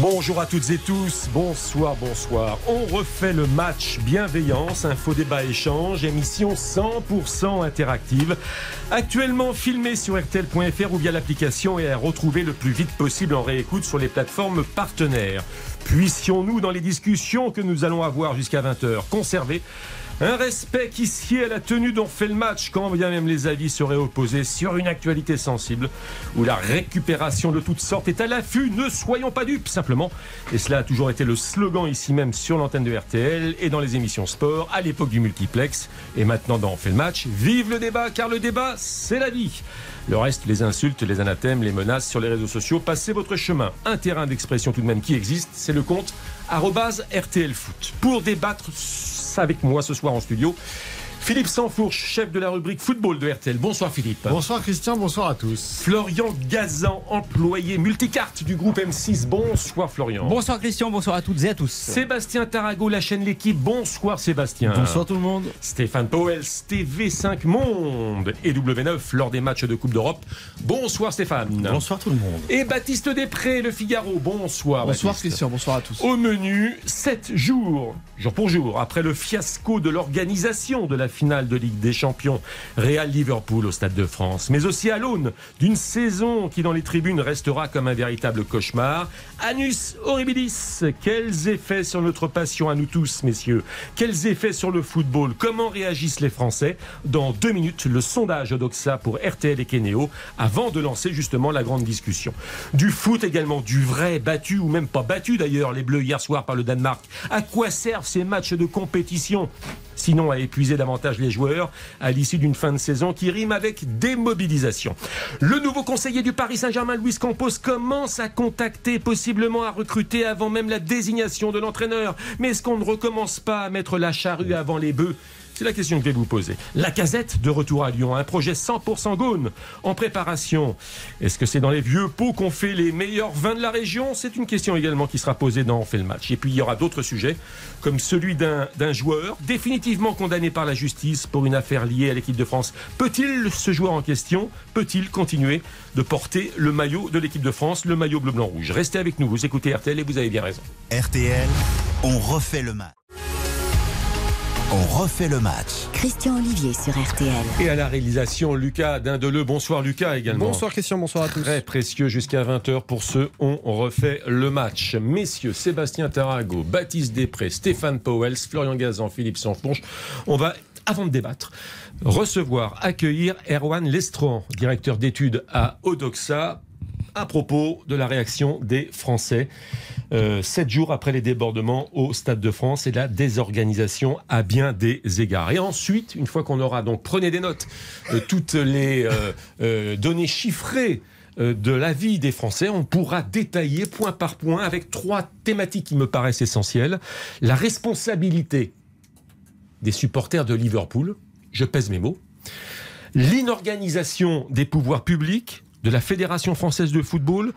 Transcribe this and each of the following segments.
Bonjour à toutes et tous, bonsoir, bonsoir. On refait le match Bienveillance, info débat échange, émission 100% interactive, actuellement filmée sur RTL.fr ou via l'application et à retrouver le plus vite possible en réécoute sur les plateformes partenaires. Puissions-nous, dans les discussions que nous allons avoir jusqu'à 20h, conserver un respect qui sied à la tenue dont fait le match, quand bien même les avis seraient opposés sur une actualité sensible, où la récupération de toutes sortes est à l'affût. Ne soyons pas dupes, simplement. Et cela a toujours été le slogan ici même sur l'antenne de RTL et dans les émissions sport, à l'époque du multiplex, et maintenant dans fait le match. Vive le débat, car le débat, c'est la vie. Le reste, les insultes, les anathèmes, les menaces sur les réseaux sociaux, passez votre chemin. Un terrain d'expression tout de même qui existe, c'est le compte RTL Foot. Pour débattre avec moi ce soir en studio. Philippe Sansfourche, chef de la rubrique football de RTL. Bonsoir Philippe. Bonsoir Christian, bonsoir à tous. Florian Gazan, employé multicarte du groupe M6. Bonsoir Florian. Bonsoir Christian, bonsoir à toutes et à tous. Sébastien Tarago, la chaîne L'équipe. Bonsoir Sébastien. Bonsoir tout le monde. Stéphane Powell, TV5 Monde et W9 lors des matchs de Coupe d'Europe. Bonsoir Stéphane. Bonsoir tout le monde. Et Baptiste Després, Le Figaro. Bonsoir. Bonsoir Christian, bonsoir à tous. Au menu, 7 jours, jour pour jour, après le fiasco de l'organisation de la finale de Ligue des Champions, Real Liverpool au Stade de France, mais aussi à l'aune d'une saison qui dans les tribunes restera comme un véritable cauchemar. Anus horribilis, quels effets sur notre passion à nous tous, messieurs? Quels effets sur le football? Comment réagissent les Français? Dans deux minutes, le sondage d'Oxa pour RTL et Kenéo, avant de lancer justement la grande discussion. Du foot également, du vrai, battu ou même pas battu d'ailleurs, les Bleus hier soir par le Danemark. À quoi servent ces matchs de compétition? Sinon à épuiser davantage les joueurs à l'issue d'une fin de saison qui rime avec démobilisation. Le nouveau conseiller du Paris Saint-Germain, Luis Campos, commence à contacter, possiblement à recruter avant même la désignation de l'entraîneur. Mais est-ce qu'on ne recommence pas à mettre la charrue avant les bœufs c'est la question que je vais vous poser. La casette de retour à Lyon, un projet 100% Gaune en préparation. Est-ce que c'est dans les vieux pots qu'on fait les meilleurs vins de la région? C'est une question également qui sera posée dans On fait le match. Et puis il y aura d'autres sujets, comme celui d'un joueur définitivement condamné par la justice pour une affaire liée à l'équipe de France. Peut-il, ce joueur en question, peut-il continuer de porter le maillot de l'équipe de France, le maillot bleu-blanc-rouge Restez avec nous, vous écoutez RTL et vous avez bien raison. RTL, on refait le match. On refait le match. Christian Olivier sur RTL. Et à la réalisation, Lucas Dindeleu. Bonsoir Lucas également. Bonsoir Christian, bonsoir à tous. Très précieux jusqu'à 20h pour ce On refait le match. Messieurs, Sébastien Tarago, Baptiste Després, Stéphane Powels, Florian Gazan, Philippe Sanfonche. On va, avant de débattre, recevoir, accueillir Erwan Lestron, directeur d'études à Odoxa, à propos de la réaction des Français euh, sept jours après les débordements au Stade de France et la désorganisation à bien des égards. Et ensuite, une fois qu'on aura donc, prenez des notes, euh, toutes les euh, données chiffrées de la vie des Français, on pourra détailler point par point avec trois thématiques qui me paraissent essentielles. La responsabilité des supporters de Liverpool, je pèse mes mots, l'inorganisation des pouvoirs publics, de la Fédération française de football,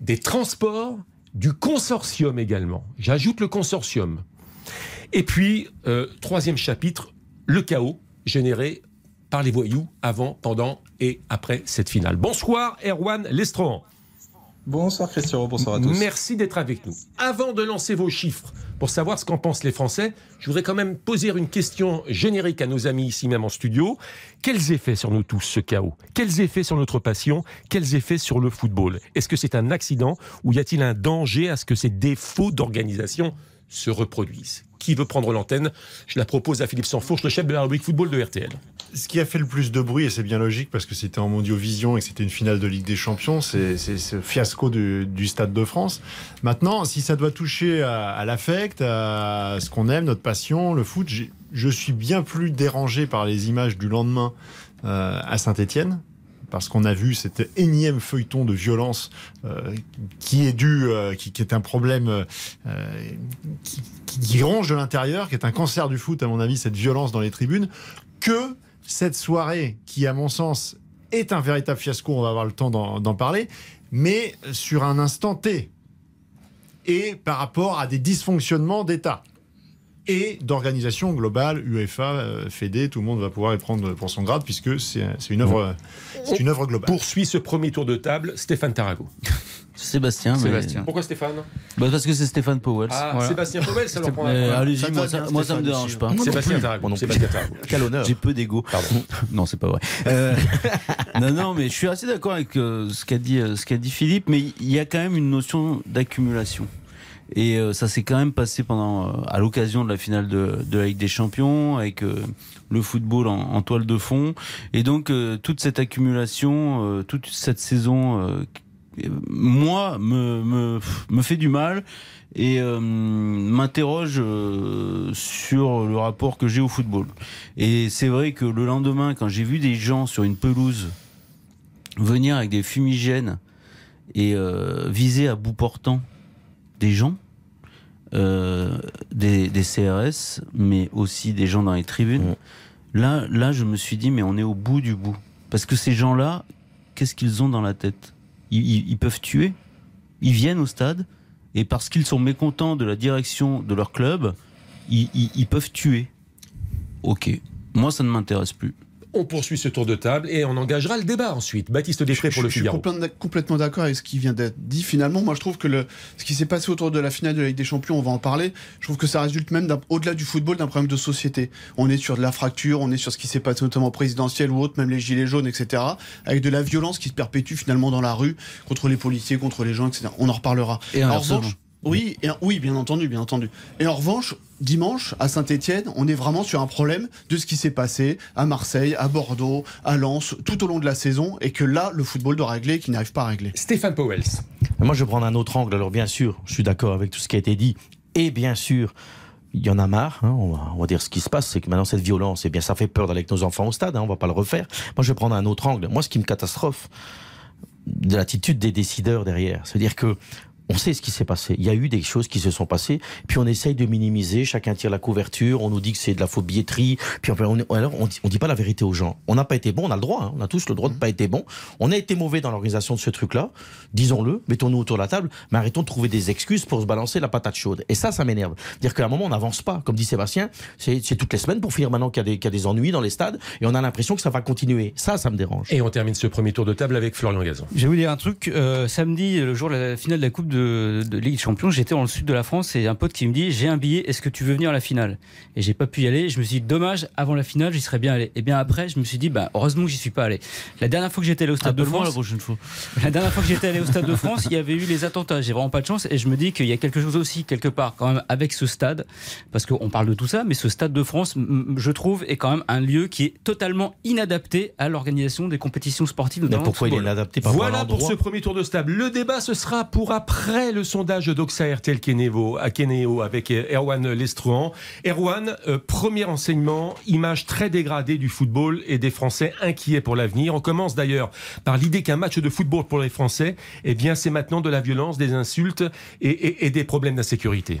des transports du consortium également. J'ajoute le consortium. Et puis, euh, troisième chapitre, le chaos généré par les voyous avant, pendant et après cette finale. Bonsoir, Erwan Lestron. Bonsoir Christian, bonsoir à tous. Merci d'être avec nous. Avant de lancer vos chiffres pour savoir ce qu'en pensent les Français, je voudrais quand même poser une question générique à nos amis ici même en studio. Quels effets sur nous tous ce chaos? Quels effets sur notre passion? Quels effets sur le football? Est-ce que c'est un accident ou y a-t-il un danger à ce que ces défauts d'organisation se reproduisent qui veut prendre l'antenne Je la propose à Philippe Sanfourche, le chef de la rubrique football de RTL. Ce qui a fait le plus de bruit, et c'est bien logique parce que c'était en Mondiovision et que c'était une finale de Ligue des Champions, c'est ce fiasco du, Stade de France. Maintenant, si ça doit toucher à, l'affect, à ce qu'on aime, notre passion, le foot, je suis bien plus dérangé par les images du lendemain euh, à Saint-Etienne, parce qu'on a vu cet énième feuilleton de violence euh, qui est dû, euh, qui, est un problème euh, qui, ronge de l'intérieur, qui est un cancer du foot, à mon avis, cette violence dans les tribunes, que cette soirée, qui, à mon sens, est un véritable fiasco, on va avoir le temps d'en parler, mais sur un instant T. et par rapport à des dysfonctionnements d'État et d'organisation globale, UEFA, euh, Fédé, tout le monde va pouvoir y prendre pour son grade puisque c'est une œuvre, c'est une œuvre globale. Poursuit ce premier tour de table Stéphane Tarago. Sébastien. Sébastien. Pourquoi Stéphane? Bah parce que c'est Stéphane Powell. Ah, Voilà. Sébastien Powell, ça leur prend Euh, un Allez-y, moi, ça, moi, ça me dérange aussi. pas. Sébastien Tarago. Sébastien Tarago. Quel honneur. J'ai peu d'ego. Pardon. non, c'est pas vrai. Euh, non, non, mais je suis assez d'accord avec euh, ce qu'a dit, euh, ce qu'a dit Philippe, mais il y a quand même une notion d'accumulation. Et euh, ça s'est quand même passé pendant, euh, à l'occasion de la finale de, de la Ligue des Champions, avec euh, le football en, en toile de fond. Et donc, toute cette accumulation, toute cette saison, moi, me, me, me fait du mal et euh, m'interroge euh, sur le rapport que j'ai au football. Et c'est vrai que le lendemain, quand j'ai vu des gens sur une pelouse venir avec des fumigènes et euh, viser à bout portant des gens, euh, des, des CRS, mais aussi des gens dans les tribunes, là, là, je me suis dit, mais on est au bout du bout. Parce que ces gens-là, qu'est-ce qu'ils ont dans la tête? Ils, ils- ils peuvent tuer. Ils viennent au stade et parce qu'ils sont mécontents de la direction de leur club, ils, ils- ils peuvent tuer. Ok. Moi, ça ne m'intéresse plus. On poursuit ce tour de table et on engagera le débat ensuite. Baptiste Després pour le je suis Figaro. complètement d'ac- complètement d'accord avec ce qui vient d'être dit. Finalement, moi, je trouve que le, ce qui s'est passé autour de la finale de la Ligue des Champions, on va en parler. Je trouve que ça résulte même, au-delà du football, d'un problème de société. On est sur de la fracture, on est sur ce qui s'est passé notamment au présidentiel ou autre, même les gilets jaunes, etc. Avec de la violence qui se perpétue finalement dans la rue contre les policiers, contre les gens, etc. On en reparlera. Et en revanche, oui, et- oui, bien entendu, bien entendu. Et en revanche, dimanche, à Saint-Etienne, on est vraiment sur un problème de ce qui s'est passé à Marseille, à Bordeaux, à Lens, tout au long de la saison, et que là, le football doit régler et qu'il n'arrive pas à régler. Stéphane Powell. Moi, je vais prendre un autre angle. Alors, bien sûr, je suis d'accord avec tout ce qui a été dit. Et bien sûr, il y en a marre. hein, on, va, on va dire ce qui se passe, c'est que maintenant, cette violence, eh bien, ça fait peur d'aller avec nos enfants au stade. Hein, on va pas le refaire. Moi, je vais prendre un autre angle. Moi, ce qui me catastrophe, de l'attitude des décideurs derrière. C'est-à-dire que on sait ce qui s'est passé. Il y a eu des choses qui se sont passées, puis on essaye de minimiser, chacun tire la couverture, on nous dit que c'est de la faux billetterie, puis on, on- alors on dit, on dit pas la vérité aux gens. On n'a pas été bon, on a le droit, hein, on a tous le droit de pas être bon. On a été mauvais dans l'organisation de ce truc-là, disons-le, mettons-nous autour de la table, mais arrêtons de trouver des excuses pour se balancer la patate chaude. Et ça, ça m'énerve. Dire qu'à un moment, on n'avance pas. Comme dit Sébastien, c'est toutes les semaines pour finir maintenant qu'il y, a des- qu'il y a des ennuis dans les stades, et on a l'impression que ça va continuer. Ça, ça me dérange. Et on termine ce premier tour de table avec Florian Gazan. Je vais vous dire un truc. euh, samedi, le jour de la finale de la Coupe de, de Ligue des Champions, j'étais dans le sud de la France et un pote qui me dit J'ai un billet, est-ce que tu veux venir à la finale? Et j'ai pas pu y aller. Je me suis dit Dommage, avant la finale, j'y serais bien allé. Et bien après, je me suis dit bah, Heureusement que j'y suis pas allé. La dernière fois que j'étais allé au Stade de France, la prochaine fois. la dernière fois que j'étais allé au Stade de France, il y avait eu les attentats. J'ai vraiment pas de chance et je me dis qu'il y a quelque chose aussi, quelque part, quand même, avec ce stade. Parce qu'on parle de tout ça, mais ce Stade de France, je trouve, est quand même un lieu qui est totalement inadapté à l'organisation des compétitions sportives. Mais notamment de pourquoi il est inadapté par Voilà pour ce premier tour de table. Le débat, ce sera pour après le sondage d'Oxa RTL Kenevo, à Keneo avec Erwan Lestruan. Erwan, euh, premier enseignement, image très dégradée du football et des Français inquiets pour l'avenir. On commence d'ailleurs par l'idée qu'un match de football pour les Français, eh bien, c'est maintenant de la violence, des insultes et, et- et des problèmes d'insécurité.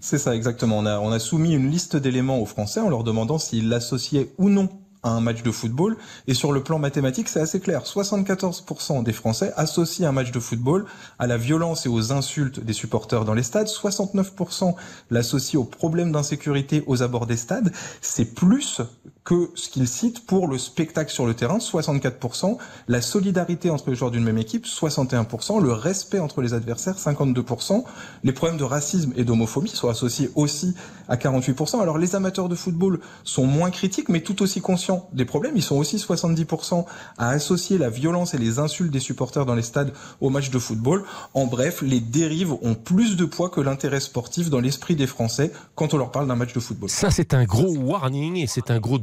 C'est ça, exactement. On a, on a soumis une liste d'éléments aux Français en leur demandant s'ils l'associaient ou non un match de football. Et sur le plan mathématique, c'est assez clair. 74% des Français associent un match de football à la violence et aux insultes des supporters dans les stades. 69% l'associent aux problèmes d'insécurité aux abords des stades. C'est plus que ce qu'ils citent pour le spectacle sur le terrain, 64%, la solidarité entre les joueurs d'une même équipe, 61%, le respect entre les adversaires, 52%, les problèmes de racisme et d'homophobie sont associés aussi à 48%. Alors les amateurs de football sont moins critiques, mais tout aussi conscients des problèmes. Ils sont aussi 70% à associer la violence et les insultes des supporters dans les stades aux matchs de football. En bref, les dérives ont plus de poids que l'intérêt sportif dans l'esprit des Français quand on leur parle d'un match de football. Ça, c'est un gros warning et c'est un gros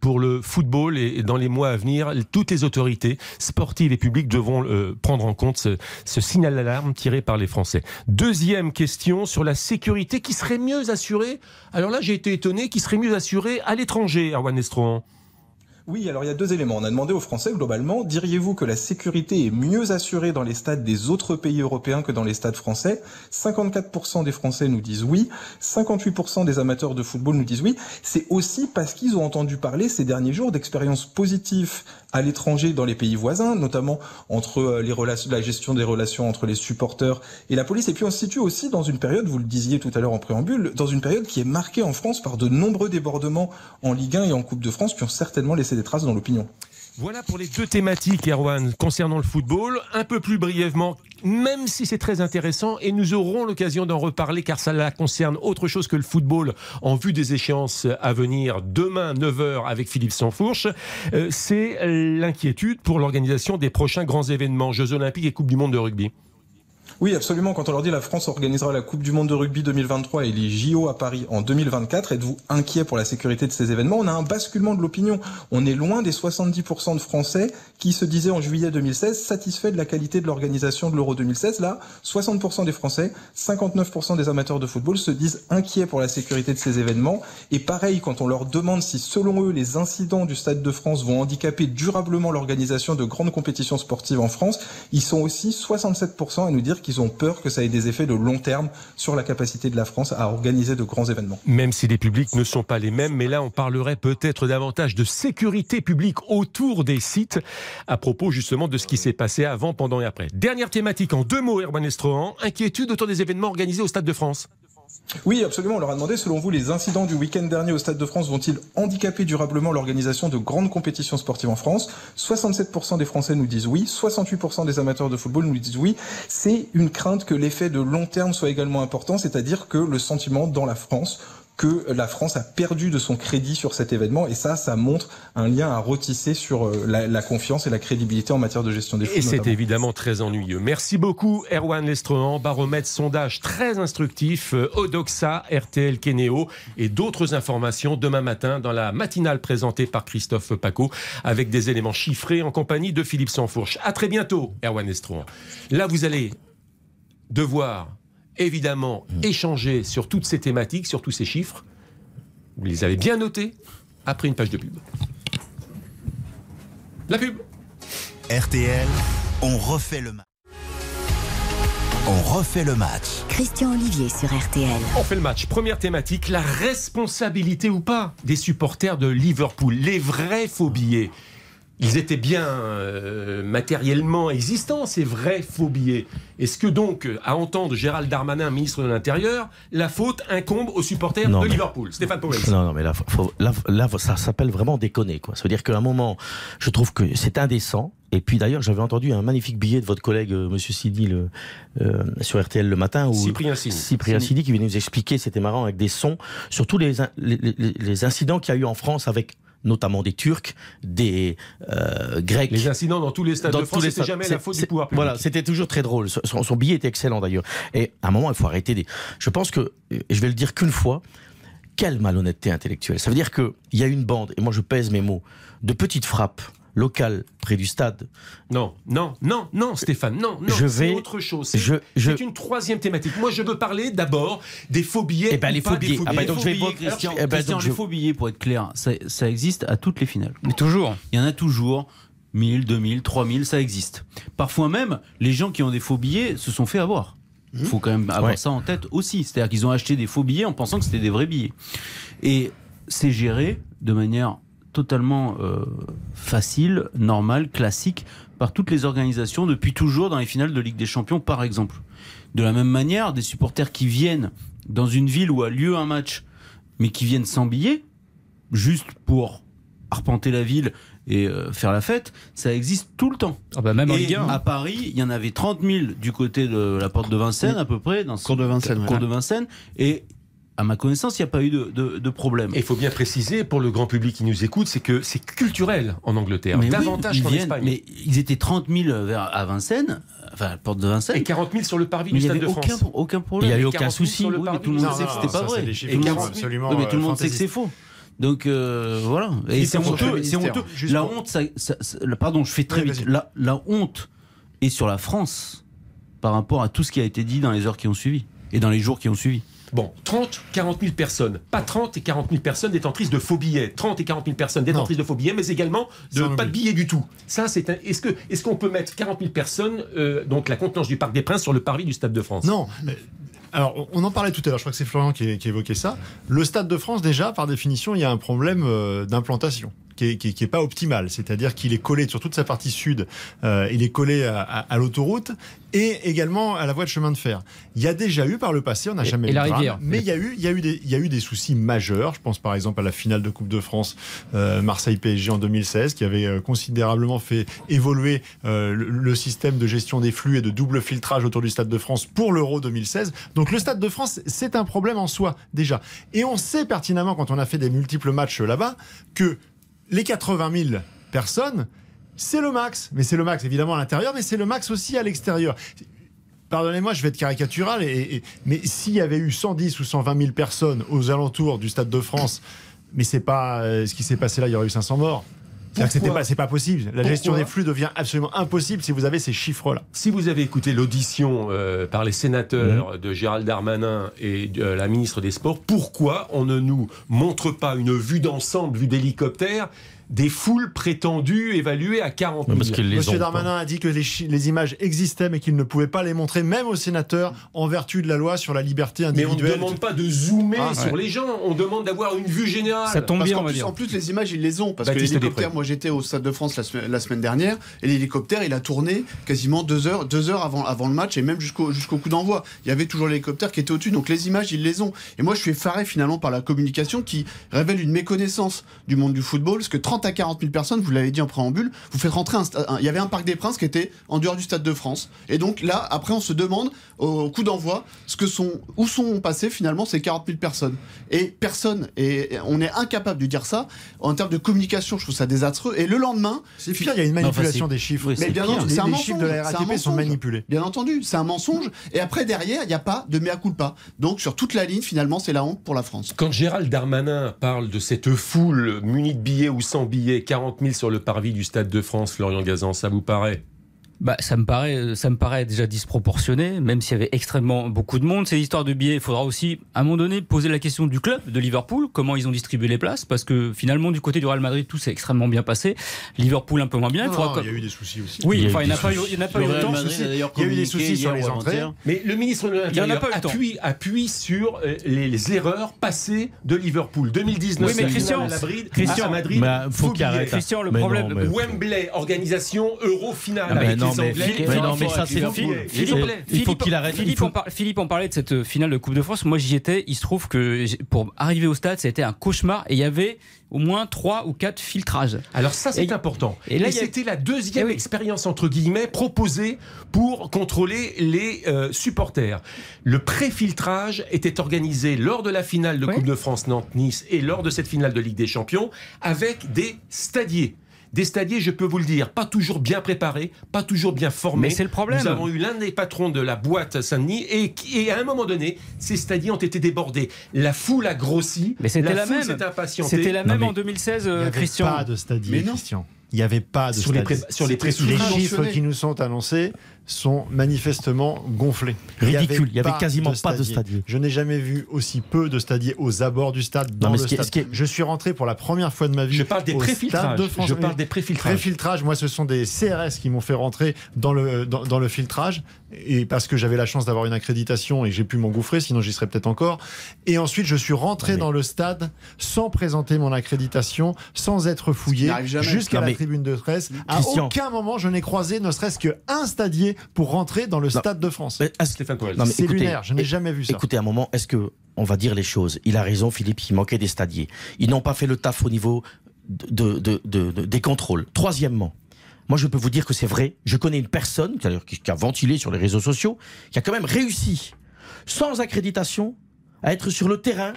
pour le football et dans les mois à venir, toutes les autorités sportives et publiques devront euh, prendre en compte ce, signal d'alarme tiré par les Français. Deuxième question sur la sécurité qui serait mieux assurée. Alors là, j'ai été étonné, qui serait mieux assurée à l'étranger, Arwan Estrohan. Oui, alors il y a deux éléments. On a demandé aux Français globalement, diriez-vous que la sécurité est mieux assurée dans les stades des autres pays européens que dans les stades français? 54% des Français nous disent oui, 58% des amateurs de football nous disent oui. C'est aussi parce qu'ils ont entendu parler ces derniers jours d'expériences positives à l'étranger dans les pays voisins, notamment entre euh, les relations, la gestion des relations entre les supporters et la police. Et puis on se situe aussi dans une période, vous le disiez tout à l'heure en préambule, dans une période qui est marquée en France par de nombreux débordements en Ligue 1 et en Coupe de France qui ont certainement laissé des traces dans l'opinion. Voilà pour les deux thématiques, Erwan, concernant le football. Un peu plus brièvement, même si c'est très intéressant, et nous aurons l'occasion d'en reparler car ça concerne autre chose que le football en vue des échéances à venir demain 9h avec Philippe Sansfourche, euh, c'est l'inquiétude pour l'organisation des prochains grands événements, Jeux Olympiques et Coupe du Monde de rugby. Oui, absolument. Quand on leur dit la France organisera la Coupe du Monde de rugby 2023 et les JO à Paris en 2024, êtes-vous inquiet pour la sécurité de ces événements? On a un basculement de l'opinion. On est loin des 70% de Français qui se disaient en juillet 2016 satisfaits de la qualité de l'organisation de l'Euro 2016. Là, 60% des Français, 59% des amateurs de football se disent inquiets pour la sécurité de ces événements. Et pareil, quand on leur demande si selon eux les incidents du Stade de France vont handicaper durablement l'organisation de grandes compétitions sportives en France, ils sont aussi 67% à nous dire qu'ils ont peur que ça ait des effets de long terme sur la capacité de la France à organiser de grands événements. Même si les publics ne sont pas les mêmes, mais là on parlerait peut-être davantage de sécurité publique autour des sites à propos justement de ce qui s'est passé avant, pendant et après. Dernière thématique en deux mots, Herman Estrohan, inquiétude autour des événements organisés au Stade de France. Oui, absolument. On leur a demandé, selon vous, les incidents du week-end dernier au Stade de France vont-ils handicaper durablement l'organisation de grandes compétitions sportives en France? 67% des Français nous disent oui, 68% des amateurs de football nous disent oui. C'est une crainte que l'effet de long terme soit également important, c'est-à-dire que le sentiment dans la France que la France a perdu de son crédit sur cet événement. Et ça, ça montre un lien à retisser sur euh, la, confiance et la crédibilité en matière de gestion des flux. Et c'est évidemment très ennuyeux. Merci beaucoup, Erwan Lestrohan. Baromètre sondage très instructif, euh, Odoxa, RTL Keneo et d'autres informations demain matin dans la matinale présentée par Christophe Paco avec des éléments chiffrés en compagnie de Philippe Sansfourche. À très bientôt, Erwan Lestrohan. Là, vous allez devoir évidemment mm. échanger sur toutes ces thématiques, sur tous ces chiffres. Vous les avez bien notés après une page de pub. La pub. RTL, on refait le match. On refait le match. Christian Olivier sur RTL. On fait le match. Première thématique, la responsabilité ou pas des supporters de Liverpool, les vrais faux billets ils étaient bien euh, matériellement existants, ces vrais faux billets. Est-ce que donc, à entendre Gérald Darmanin, ministre de l'Intérieur, la faute incombe aux supporters de Liverpool? Stéphane Powell Non, non, mais là, là, ça s'appelle vraiment déconner. Quoi. Ça veut dire qu'à un moment, je trouve que c'est indécent. Et puis d'ailleurs, j'avais entendu un magnifique billet de votre collègue euh, Monsieur Sidi le, euh, sur RTL le matin, où Cyprien Sidi, Cyprien Sidi qui venait nous expliquer, c'était marrant, avec des sons sur tous les, les, les incidents qu'il y a eu en France avec notamment des Turcs, des euh, Grecs. Les incidents dans tous les stades de France, c'était jamais la faute du pouvoir public. Voilà, c'était toujours très drôle. Son, billet était excellent d'ailleurs. Et à un moment, il faut arrêter. Des... Je pense que, je vais le dire qu'une fois, quelle malhonnêteté intellectuelle. Ça veut dire qu'il y a une bande, et moi je pèse mes mots, de petites frappes local près du stade. Non, non, non, non, Stéphane, non, non. Je vais autre chose. C'est une troisième thématique. Moi, je veux parler d'abord des faux billets. Eh ben, les faux billets. Ah ben, donc je vais Christian, eh ben, les faux billets, pour être clair, ça, ça, existe à toutes les finales. Mais toujours. Il y en a toujours. 1000, 2000, 3000, ça existe. Parfois même, les gens qui ont des faux billets se sont fait avoir. Il faut quand même avoir ça en tête aussi. C'est-à-dire qu'ils ont acheté des faux billets en pensant que c'était des vrais billets. Et c'est géré de manière totalement euh, facile, normal, classique par toutes les organisations depuis toujours dans les finales de Ligue des Champions, par exemple. De la même manière, des supporters qui viennent dans une ville où a lieu un match, mais qui viennent sans billet, juste pour arpenter la ville et euh, faire la fête, ça existe tout le temps. Ah bah même et à Paris, il y en avait 30 000 du côté de la porte de Vincennes, à peu près, dans ce cours de Vincennes. Cours de Vincennes et à ma connaissance, il n'y a pas eu de, problème. Et il faut bien préciser pour le grand public qui nous écoute, c'est que c'est culturel en Angleterre, davantage qu'en Espagne. Mais ils étaient 30 000 vers, à Vincennes, enfin à la porte de Vincennes. Et 40 000 sur le parvis du Stade de aucun, France. Aucun problème. Il n'y a eu aucun souci. Oui, mais tout le monde sait que c'était pas vrai. Et absolument mais tout le monde sait que c'est faux. Donc euh, voilà. Et c'est honteux. C'est honteux. La honte, ça, pardon, je fais très vite. La, la honte est sur la France par rapport à tout ce qui a été dit dans les heures qui ont suivi et dans les jours qui ont suivi. Bon, 30, 40 000 personnes. Pas 30 et 40 000 personnes détentrices de faux billets. 30 et 40 000 personnes détentrices de faux billets, mais également de pas de billets du tout. Ça, c'est Est-ce que est-ce qu'on peut mettre 40 000 personnes, euh, donc la contenance du Parc des Princes, sur le parvis du Stade de France? Non. euh, Alors, on en parlait tout à l'heure, je crois que c'est Florian qui, qui évoquait ça. Le Stade de France, déjà, par définition, il y a un problème euh, d'implantation qui est, qui est- qui est pas optimal. C'est-à-dire qu'il est collé sur toute sa partie sud, euh, il est collé à, à- à l'autoroute et également à la voie de chemin de fer. Il y a déjà eu par le passé, on n'a jamais et eu la drame, rivière. mais il y, a eu, il, y a eu des, il y a eu des soucis majeurs. Je pense par exemple à la finale de Coupe de France euh, Marseille-PSG en 2016, qui avait euh, considérablement fait évoluer euh, le, le système de gestion des flux et de double filtrage autour du Stade de France pour l'Euro 2016. Donc le Stade de France, c'est un problème en soi déjà. Et on sait pertinemment, quand on a fait des multiples matchs là-bas, que les 80 000 personnes, c'est le max. Mais c'est le max évidemment à l'intérieur, mais c'est le max aussi à l'extérieur. Pardonnez-moi, je vais être caricatural, et, et- mais s'il y avait eu 110 ou 120 000 personnes aux alentours du Stade de France, mais c'est pas euh, ce qui s'est passé là, il y aurait eu 500 morts. Pas, c'est pas possible. La Pourquoi gestion des flux devient absolument impossible si vous avez ces chiffres-là. Si vous avez écouté l'audition euh, par les sénateurs de Gérald Darmanin et de la ministre des Sports, pourquoi on ne nous montre pas une vue d'ensemble, vue d'hélicoptère, des foules prétendues évaluées à 40 000 Parce les Monsieur Darmanin a dit que les, images existaient, mais qu'il ne pouvait pas les montrer, même aux sénateurs, en vertu de la loi sur la liberté Mais on ne individuelle. demande pas de zoomer Ah, sur ouais. les gens, on demande d'avoir une vue générale. Ça tombe Parce bien, on va plus, dire. en plus, les images, ils les ont. Parce Baptiste que l'hélicoptère, moi j'étais au Stade de France la, semaine- la semaine dernière, et l'hélicoptère, il a tourné quasiment deux heures, deux heures avant, avant le match, et même jusqu'au jusqu'au coup d'envoi. Il y avait toujours l'hélicoptère qui était au-dessus, donc les images, ils les ont. Et moi, je suis effaré finalement par la communication qui révèle une méconnaissance du monde du football, parce que 30 à 40 000 personnes, vous l'avez dit en préambule, vous faites rentrer un, Il y avait un Parc des Princes qui était en dehors du Stade de France. Et donc là, après, on se demande au coup d'envoi ce que sont, où sont passées finalement ces 40 000 personnes. Et personne, et on est incapable de dire ça. En termes de communication, je trouve ça désastreux. Et le lendemain, C'est pire, il y a une manipulation des chiffres. oui, Mais c'est bien entendu, les, c'est un les mensonge, chiffres de la RATP sont manipulés. Bien entendu, c'est un mensonge. Et après, derrière, il n'y a pas de mea culpa. Donc, sur toute la ligne, finalement, c'est la honte pour la France. Quand Gérald Darmanin parle de cette foule munie de billets ou sans billets, 40 000 sur le parvis du Stade de France, Florian Gazan, ça vous paraît? Bah, ça me paraît, ça me paraît déjà disproportionné, même s'il y avait extrêmement beaucoup de monde. Ces histoires de billets, il faudra aussi, à un moment donné, poser la question du club de Liverpool, comment ils ont distribué les places, parce que finalement, du côté du Real Madrid, tout s'est extrêmement bien passé. Liverpool un peu moins bien. Il Non, faudra non, que- il y a eu des soucis aussi. Oui, Il enfin, il n'y en a pas eu, il y en a pas eu autant. Il y a eu des soucis sur les entrées. Mais le ministre de Il y en a l'Intérieur appuie, appuie sur euh, les, les erreurs passées de Liverpool. 2019, Oui, mais Christian, à Madrid, Christian, à Madrid, Mais faut faux qu'il arrête. billets. Christian, le Mais problème. non, mais- Wembley, organisation euro finale Ah, non, mais Anglais. Philippe- mais non, non, mais faut- ça, c'est Philippe- Il faut- qu'il arrête. Philippe, par- Philippe en parlait de cette euh, finale de Coupe de France. Moi, j'y étais. Il se trouve que pour arriver au stade, ça a été un cauchemar et il y avait au moins trois ou quatre filtrages. Alors ça, c'est Et- important. et Et, là, a- c'était la deuxième Eh oui. expérience, entre guillemets, proposée pour contrôler les euh, supporters. Le pré-filtrage était organisé lors de la finale de. Coupe de France Nantes-Nice et lors de cette finale de Ligue des Champions avec des stadiers. Des stadiers, je peux vous le dire, pas toujours bien préparés, pas toujours bien formés. Mais c'est le problème. Nous avons eu l'un des patrons de la boîte Saint-Denis et, à un moment donné, ces stadiers ont été débordés. La foule a grossi, Mais c'était la foule même. C'était la même en 2016, Il euh, n'y avait Christian. pas de stadier, Mais non. Christian. Il n'y avait pas de Sur les sur les Les pré-filtrages. chiffres qui nous sont annoncés sont manifestement gonflés. Ridicule, il y avait quasiment pas de stadier. Je n'ai jamais vu aussi peu de stadiers aux abords du stade, dans mais le ce qui est- stade. est- Je suis rentré pour la première fois de ma vie Je parle des au pré-filtrages. Stade de France. Je parle des pré-filtrages. Pré-filtrage, moi, ce sont des CRS qui m'ont fait rentrer dans le, dans, dans le filtrage. Et parce que j'avais la chance d'avoir une accréditation et que j'ai pu m'engouffrer, sinon j'y serais peut-être encore. Et ensuite, je suis rentré Non, mais- dans le stade sans présenter mon accréditation, sans être fouillé, jusqu'à Non, la mais- tribune de presse. À Christian. aucun moment, je n'ai croisé ne serait-ce qu'un stadier pour rentrer dans le Non. stade de France. Est-ce- Stéphane C'est lunaire, je n'ai jamais vu ça. Écoutez, à un moment, est-ce que on va dire les choses? Il a raison, Philippe. Il manquait des stadiers. Ils n'ont pas fait le taf au niveau de, de- de- de- des contrôles. Troisièmement, moi, je peux vous dire que c'est vrai. Je connais une personne qui a ventilé sur les réseaux sociaux, qui a quand même réussi, sans accréditation, à être sur le terrain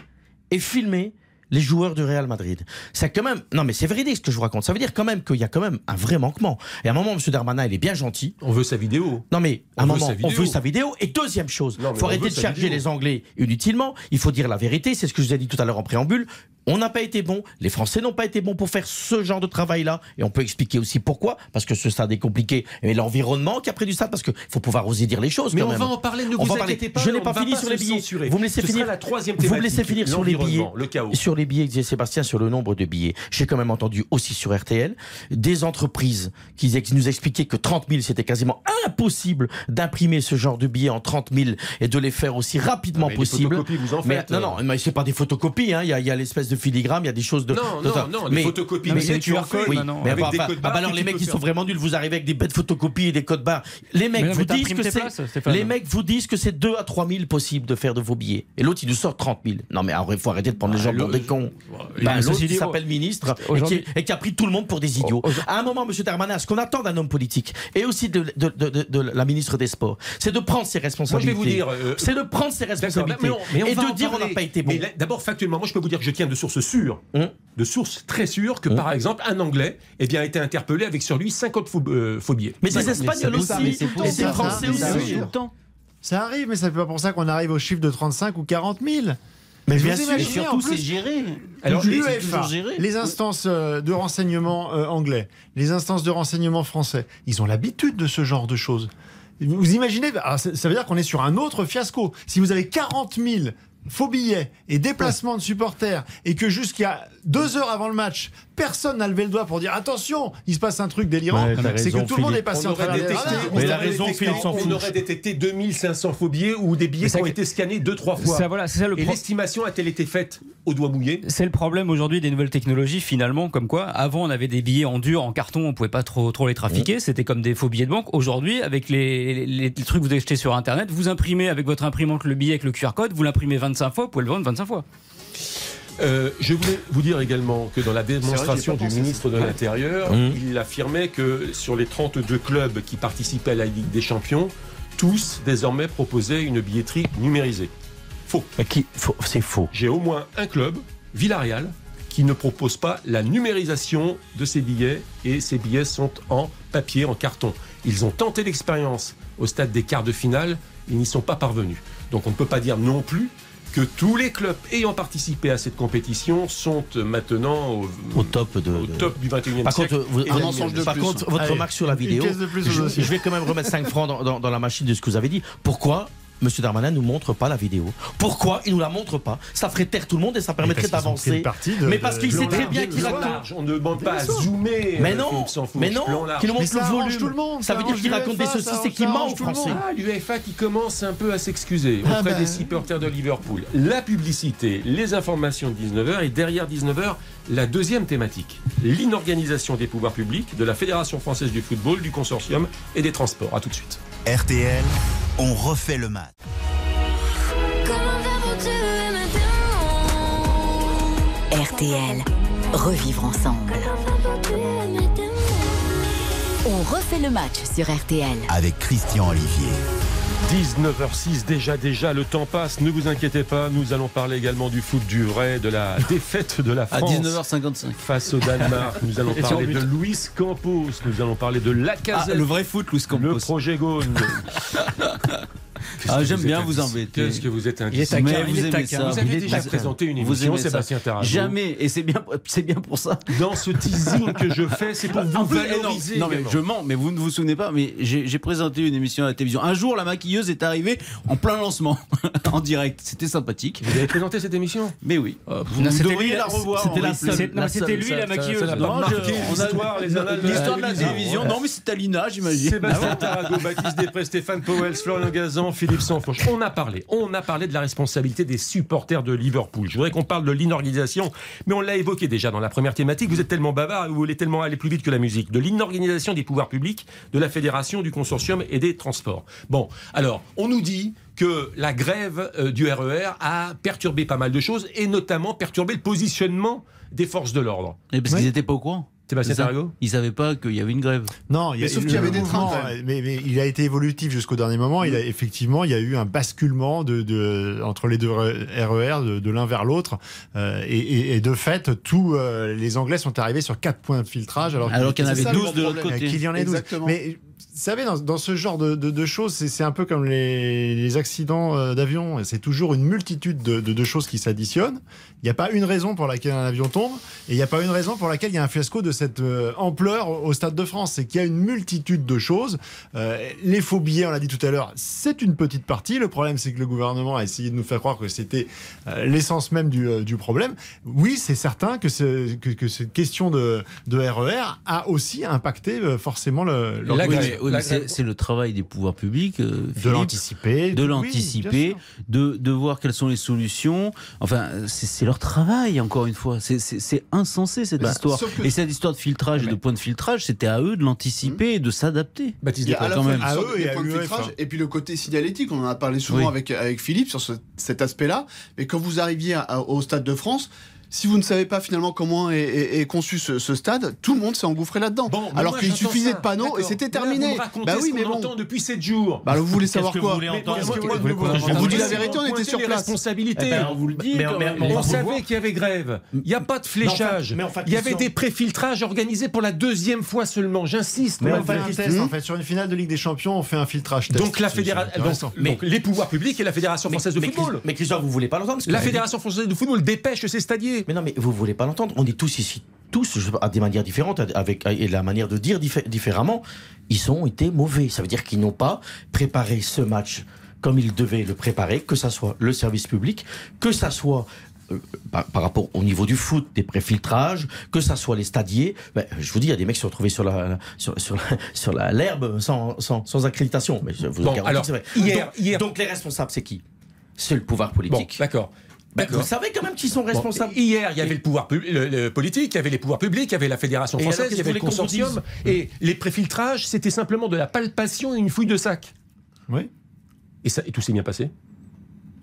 et filmer les joueurs du Real Madrid. C'est quand même. Non, mais c'est véridique ce que je vous raconte. Ça veut dire quand même qu'il y a quand même un vrai manquement. Et à un moment, M. Darmanin, il est bien gentil. On veut sa vidéo. Non, mais à On un moment, on veut sa vidéo. Et deuxième chose, mais faut arrêter de charger vidéo. les Anglais inutilement. Il faut dire la vérité. C'est ce que je vous ai dit tout à l'heure en préambule. On n'a pas été bon. Les Français n'ont pas été bons pour faire ce genre de travail-là. Et on peut expliquer aussi pourquoi. Parce que ce stade est compliqué. Et l'environnement qui a pris du stade. Parce qu'il faut pouvoir oser dire les choses. Mais quand on même. va en parler, ne On vous inquiétez pas. Je n'ai pas fini sur les billets. Vous me laissez finir. la troisième Vous me laissez finir sur les billets. Le chaos. Sur les billets, disait Sébastien, sur le nombre de billets. J'ai quand même entendu aussi sur RTL des entreprises qui, nous expliquaient que 30 000, c'était quasiment impossible d'imprimer ce genre de billets en 30 000 et de les faire aussi rapidement Ah, mais les possible. photocopies, vous en Mais- non, euh. non, mais c'est pas des photocopies. hein. Il y a, il y a l'espèce de filigrane, il y a des choses de. Non, de- non, non, les photocopies, mais mais c'est c'est QR code oui, maintenant. mais Avec enfin, des enfin, codes ah bah barres alors les tu mecs qui sont vraiment nuls, vous arrivez avec des bêtes photocopies et des codes barres. Les mecs Mais non, vous mais disent que c'est les mecs vous disent que c'est 2 à 3 000 possible de faire de vos billets. Et l'autre il nous sort 30 000. Non mais il faut arrêter de prendre les Ah, gens pour des Ben, l'autre dit, qui s'appelle ministre et qui, aujourd'hui- et qui a pris tout le monde pour des idiots. À un moment, Monsieur Darmanin, ce qu'on attend d'un homme politique et aussi de, de- de- de- de la ministre des Sports, c'est de prendre ses Moi, je vais responsabilités. vous dire. euh, c'est de prendre ses responsabilités mais on- mais on et de dire on parler. n'a pas été bon. D'abord, factuellement, moi je peux vous dire que je tiens de sources sûres, Hum. de sources très sûres, que Hum. par exemple, un Anglais eh bien, a été interpellé avec sur lui 50 phob- euh, phobiers. Mais D'accord. Espagnols aussi, et temps, Français ça, aussi. ça, arrive, mais ça fait pas pour ça qu'on arrive au chiffre de 35 ou 40 000. Mais bien sûr, Et surtout, c'est géré. Alors, les- l'UEFA, instances euh, de renseignement euh, anglais, les instances de renseignement français, ils ont l'habitude de ce genre de choses. Vous imaginez, ah, ça veut dire qu'on est sur un autre fiasco. Si vous avez 40 000 faux billets et déplacements de supporters et que jusqu'à deux heures avant le match, personne n'a levé le doigt pour dire attention, il se passe un truc délirant, Ouais, c'est que tout le monde est passé en détecté, radars. on Mais la aurait raison, détecté- Philippe s'en on aurait détecté 2500 faux billets ou des billets qui ont été scannés deux, trois fois. Ça, voilà, c'est ça le Et l'estimation a-t-elle été faite au doigt mouillé? C'est le problème aujourd'hui des nouvelles technologies, finalement, comme quoi, avant on avait des billets en dur, en carton, on pouvait pas trop, trop les trafiquer, c'était comme des faux billets de banque. Aujourd'hui, avec les, les, les trucs que vous achetez sur Internet, vous imprimez avec votre imprimante le billet avec le QR code, vous l'imprimez 25 fois, vous pouvez le vendre 25 fois. Euh, je voulais vous dire également que dans la démonstration du ministre de l'Intérieur, Mmh. il affirmait que sur les 32 clubs qui participaient à la Ligue des Champions, tous désormais proposaient une billetterie numérisée. Faux. C'est faux. J'ai au moins un club, Villarreal, qui ne propose pas la numérisation de ses billets et ces billets sont en papier, en carton. Ils ont tenté l'expérience au stade des quarts de finale, ils n'y sont pas parvenus. Donc on ne peut pas dire non plus que tous les clubs ayant participé à cette compétition sont maintenant au, Au top de. au de- top du 21e Par siècle. contre, vous- un mensonge de Par plus. contre, votre Allez, remarque sur la une vidéo, pièce de plus au je, je vais quand même remettre 5 francs dans, dans- dans la machine de ce que vous avez dit. Pourquoi Monsieur Darmanin nous montre pas la vidéo Pourquoi il nous la montre pas? Ça ferait taire tout le monde et ça permettrait d'avancer. Mais parce qu'il sait très bien qu'il large, on ne demande pas à zoomer. Mais euh, non, mais non, qu'il nous montre le volume. tout le monde, ça veut dire qu'il raconte des ça c'est qu'il ment aux tout le Français. Ah, l'UEFA qui commence un peu à s'excuser Ah auprès ben. des supporters de Liverpool. La publicité, les informations de 19h et derrière 19h, la deuxième thématique, l'inorganisation des pouvoirs publics, de la Fédération française du football, du consortium et des transports. À tout de suite. RTL, on refait le match. RTL. Revivre ensemble. On refait le match sur RTL. Avec Christian Olivier. 19h06 déjà, déjà, le temps passe, ne vous inquiétez pas, nous allons parler également du foot du vrai, de la défaite de la À France. 19h55. Face au Danemark, nous allons parler de Luis Campos, nous allons parler de la Ah, le vrai foot, Luis le Campos. projet Gaulle. Qu'est-ce Ah, que j'aime vous bien êtes vous embêter. Qu'est-ce que vous êtes Il est indiscret. taquin, Mais il vous est aimez ça. Vous avez Il est déjà taquin. présenté une Vous émission. Sébastien Tarago. Jamais, et c'est bien, c'est bien pour ça. Dans ce teasing que je fais, c'est pour vous plus, eh non, valoriser. non, mais je mens, mais vous ne vous souvenez pas, mais j'ai présenté une émission à la télévision. Un jour, la maquilleuse est arrivée en plein lancement, en direct. C'était sympathique. Vous avez présenté cette émission? Mais oui. Vous Non, c'était devriez lui, la revoir. c'était lui, la maquilleuse. l'histoire, de la télévision. Non, mais c'est Alina, j'imagine. Sébastien Tarago, Baptiste Després, Stéphane Powell, Florian Gazan, Philippe Sanfourche. On a parlé, on a parlé de la responsabilité des supporters de Liverpool. Je voudrais qu'on parle de l'inorganisation, mais on l'a évoqué déjà dans la première thématique. Vous êtes tellement bavard, vous voulez tellement aller plus vite que la musique. De l'inorganisation des pouvoirs publics, de la fédération, du consortium et des transports. Bon, alors, on nous dit que la grève euh, du RER a perturbé pas mal de choses et notamment perturbé le positionnement des forces de l'ordre. Et parce qu'ils étaient pas au courant. Sébastien. Tarago Ils savaient pas qu'il y avait une grève. Non, il y a, Mais sauf qu'il y avait des trains. Mais, mais il a été évolutif jusqu'au dernier moment. Il a effectivement, il y a eu un basculement de, de- entre les deux RER de, de l'un vers l'autre, Euh, et, et- et de fait, tous euh, les Anglais sont arrivés sur quatre points de filtrage, alors, Alors qu'il y en avait ça, le 12 gros de l'autre côté. qu'il y en ait 12. Exactement. Mais vous savez, dans, dans ce genre de, de- de choses, c'est un peu comme les, les accidents euh, d'avion. C'est toujours une multitude de, choses qui s'additionnent. Il n'y a pas une raison pour laquelle un avion tombe, et il n'y a pas une raison pour laquelle il y a un fiasco de cette euh, ampleur au Stade de France. C'est qu'il y a une multitude de choses. Euh, les faux billets, on l'a dit tout à l'heure, c'est une petite partie. Le problème, c'est que le gouvernement a essayé de nous faire croire que c'était euh, l'essence même du, du problème. Oui, c'est certain que, ce- que, que cette question de, de RER a aussi impacté forcément le, Oui, La c'est le travail des pouvoirs publics, euh, de l'anticiper. de l'anticiper, de, de voir quelles sont les solutions. Enfin, c'est c'est leur travail, encore une fois. C'est- C'est c'est insensé, cette Bah, histoire. que- Et cette histoire de filtrage et de point de filtrage, c'était à eux de l'anticiper et de s'adapter. Baptiste à quand même. eux et à points filtrage et puis le côté signalétique. On en a parlé souvent Oui. avec, avec Philippe sur ce- cet aspect-là. Mais quand vous arriviez à- au Stade de France, si vous ne savez pas finalement comment est, est- est conçu ce, ce stade, tout le monde s'est engouffré là-dedans. Bon, Alors qu'il suffisait ça. de panneaux et c'était Mais là, terminé. Vous Bah oui, ce mais bon. entend depuis 7 jours. Bah alors vous voulez savoir que vous quoi voulez que Vous voulez dit la vérité, on était sur place. responsabilités. Eh ben, on vous le dit. Mais mais on, va savait qu'il y avait grève. Il n'y a pas de fléchage. En fait- Il y avait des préfiltrages organisés pour la deuxième fois seulement. J'insiste. Mais on on l'a fait un fait. test en fait sur une finale de Ligue des Champions, on fait un filtrage. Donc la fédération, les pouvoirs publics et la fédération française de mais football. Chris- Mais Christophe, vous voulez pas l'entendre La fédération française de football dépêche ses stadiers. Mais non, mais vous voulez pas l'entendre. On est tous ici, tous à des manières différentes, avec et la manière de dire diffé- différemment. Ils ont été mauvais. Ça veut dire qu'ils n'ont pas préparé ce match comme ils devaient le préparer, que ça soit le service public, que ça soit euh, par, par rapport au niveau du foot, des préfiltrages, que ça soit les stadiers. Ben, je vous dis, il y a des mecs qui se sont retrouvés sur la sur, sur, la- sur la l'herbe sans, sans, sans accréditation. Mais je vous Bon, alors, vrai. hier- donc, hier- donc les responsables, c'est qui? C'est le pouvoir Bon, politique. d'accord. Ben, vous savez quand même qu'ils sont Bon, responsables. hier, il y avait le pouvoir pu- le- le politique, il y avait les pouvoirs publics, il y avait la fédération Et française, il y avait le consortium, et les préfiltrages, c'était simplement de la palpation et une fouille de sac. Oui. Et, ça, et tout s'est bien passé?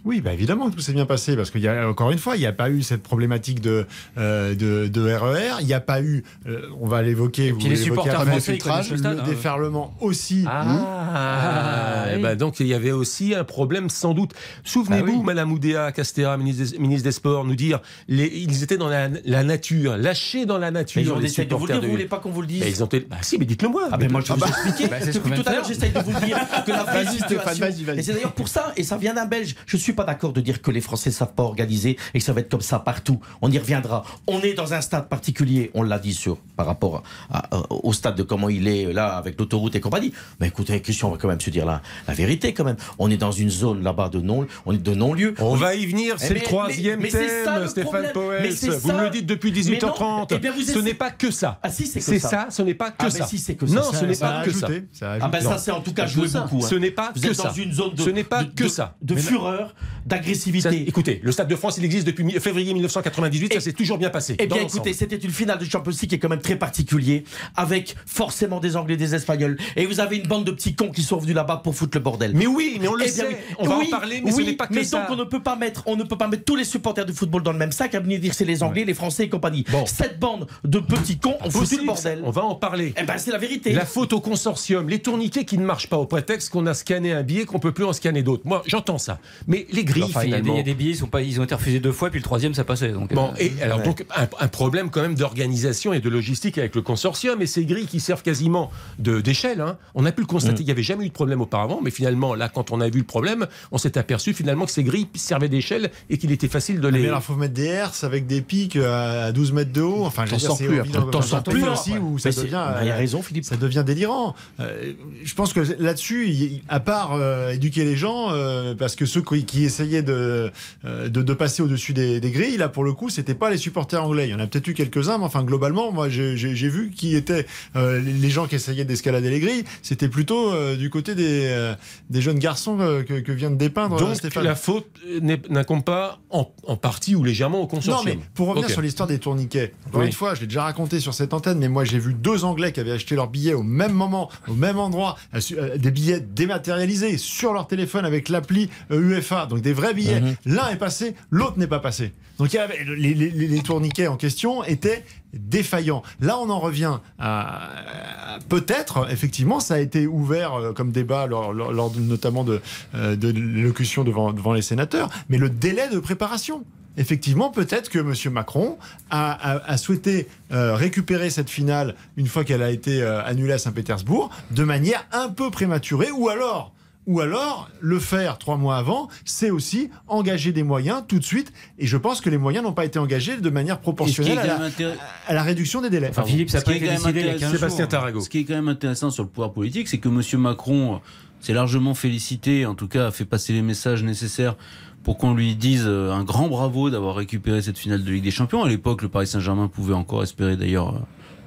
Oui, bah évidemment, tout s'est bien passé parce qu'il y a encore une fois, il n'y a pas eu cette problématique de euh, de, de RER, il n'y a pas eu, euh, on va l'évoquer, vous les supporters après, français, le ils connaissent le stade, hein. déferlement aussi. Ah, Ah, eh oui. ben donc il y avait aussi un problème sans doute. Souvenez-vous, Ah oui. Madame Oudéa Castéra, ministre des, ministre des Sports, nous dire les, ils étaient dans la, la nature, lâchés dans la nature. Mais on les de vous le dire, vous voulez pas qu'on vous le dise Mais ils ont été- Bah si, mais dites-le moi. Ah ben moi je vais vous expliquer. Bah, ce qu'on Depuis tout à l'heure j'essaye de vous le dire que la vraie situation. Et c'est d'ailleurs pour ça, et ça vient d'un Belge. Je suis pas d'accord de dire que les Français savent pas organiser et que ça va être comme ça partout. On y reviendra. On est dans un stade particulier. On l'a dit sur par rapport à- à- au stade de comment il est là avec l'autoroute et compagnie. Mais écoutez, Christian, on va quand même se dire la, la vérité quand même. On est dans une zone là-bas de non, on est de non lieu. On va y venir, Eh c'est le troisième mais- mais c'est thème, ça, le Stéphane Vous me le dites depuis Mais non, 18h30. eh bien, vous ce n'est pas que ça. Ah si, c'est que C'est ça. ça, ce n'est pas que Ah ça. si, c'est que ça. Non, Ça- ce n'est pas que ça. Ah ben ça c'est en tout cas joué beaucoup. hein. Ce n'est pas Vous que êtes dans une zone de, Ce n'est pas que ça. de Mais fureur, d'agressivité. écoutez, le Stade de France, il existe depuis février 1998, ça s'est toujours bien passé. Eh bien, écoutez, c'était une finale de Champions League qui est quand même très particulier, avec forcément des Anglais, des Espagnols, et vous avez une bande de petits cons qui sont venus là-bas pour foutre le bordel. Mais oui, mais on le Eh sait. On va Oui, en parler, mais oui, ce n'est pas que mais ça. donc on ne peut pas mettre, on ne peut pas mettre tous les supporters du football dans le même sac à venir dire c'est les Anglais, les Français et compagnie. Bon. Cette bande de petits cons ont foutu le bordel. On va en parler. Eh ben c'est la vérité. La faute au consortium, les tourniquets qui ne marchent pas au prétexte qu'on a scanné un billet qu'on peut plus en scanner d'autres. Moi, j'entends ça. Mais les grilles, Enfin, il finalement. il y a des billets, ils, sont pas, ils ont été refusés deux fois, puis le troisième, ça passait. Donc, Bon, euh, et alors Ouais. donc un, un problème quand même d'organisation et de logistique avec le consortium et ces grilles qui servent quasiment de d'échelle. hein. On a pu le constater, Mm. il n'y avait jamais eu de problème auparavant, mais finalement là, quand on a vu le problème, on s'est aperçu finalement que ces grilles servaient d'échelle et qu'il était facile de Mais les. alors, faut mettre des herses avec des pics euh, à 12 mètres de haut. Enfin, je T'en c'est plus dans- T'en un plus aussi où ça Mais devient. il y a euh, raison, Philippe. Ça devient délirant. Euh, je pense que là-dessus, il- à part euh, éduquer les gens, euh, parce que ceux qui, qui essayaient de, euh, de, de passer au-dessus des, des grilles, là pour le coup, c'était pas les supporters anglais. Il y en a peut-être eu quelques-uns, mais enfin globalement, moi j'ai vu qui étaient euh, les- gens qui essayaient d'escalader les grilles. C'était plutôt euh, du côté des, des jeunes garçons que, que vient de dépeindre Donc Stéphane. la faute n'incombe pas en, en partie ou légèrement au Non, consortium. mais pour revenir sur l'histoire des tourniquets, encore Oui. une fois, je l'ai déjà raconté sur cette antenne, mais moi j'ai vu deux Anglais qui avaient acheté leurs billets au même moment, au même endroit, des billets dématérialisés sur leur téléphone avec l'appli UEFA. Donc des vrais billets. Mhm. L'un est passé, l'autre n'est pas passé. Donc il y avait, les, les- les tourniquets en question étaient défaillants. Là, on en revient à, à- peut-être, effectivement, ça a été ouvert euh, comme débat lors, lors- notamment de, euh, de l'élocution devant, devant les sénateurs, mais le délai de préparation. Effectivement, peut-être que M. Macron a, a- a souhaité euh, récupérer cette finale une fois qu'elle a été euh, annulée à Saint-Pétersbourg de manière un peu prématurée, ou alors, ou alors le faire trois mois avant, c'est aussi engager des moyens tout de suite. Et je pense que les moyens n'ont pas été engagés de manière proportionnelle à la, à réduction des délais. Enfin, Philippe, ça a Ce qui est quand même intéressant- 15 Sébastien jours. Tarago. Ce qui est quand même intéressant sur le pouvoir politique, c'est que M. Macron s'est largement félicité, en tout cas a fait passer les messages nécessaires pour qu'on lui dise euh, un grand bravo d'avoir récupéré cette finale de Ligue des Champions. À l'époque, le Paris Saint-Germain pouvait encore espérer d'ailleurs euh,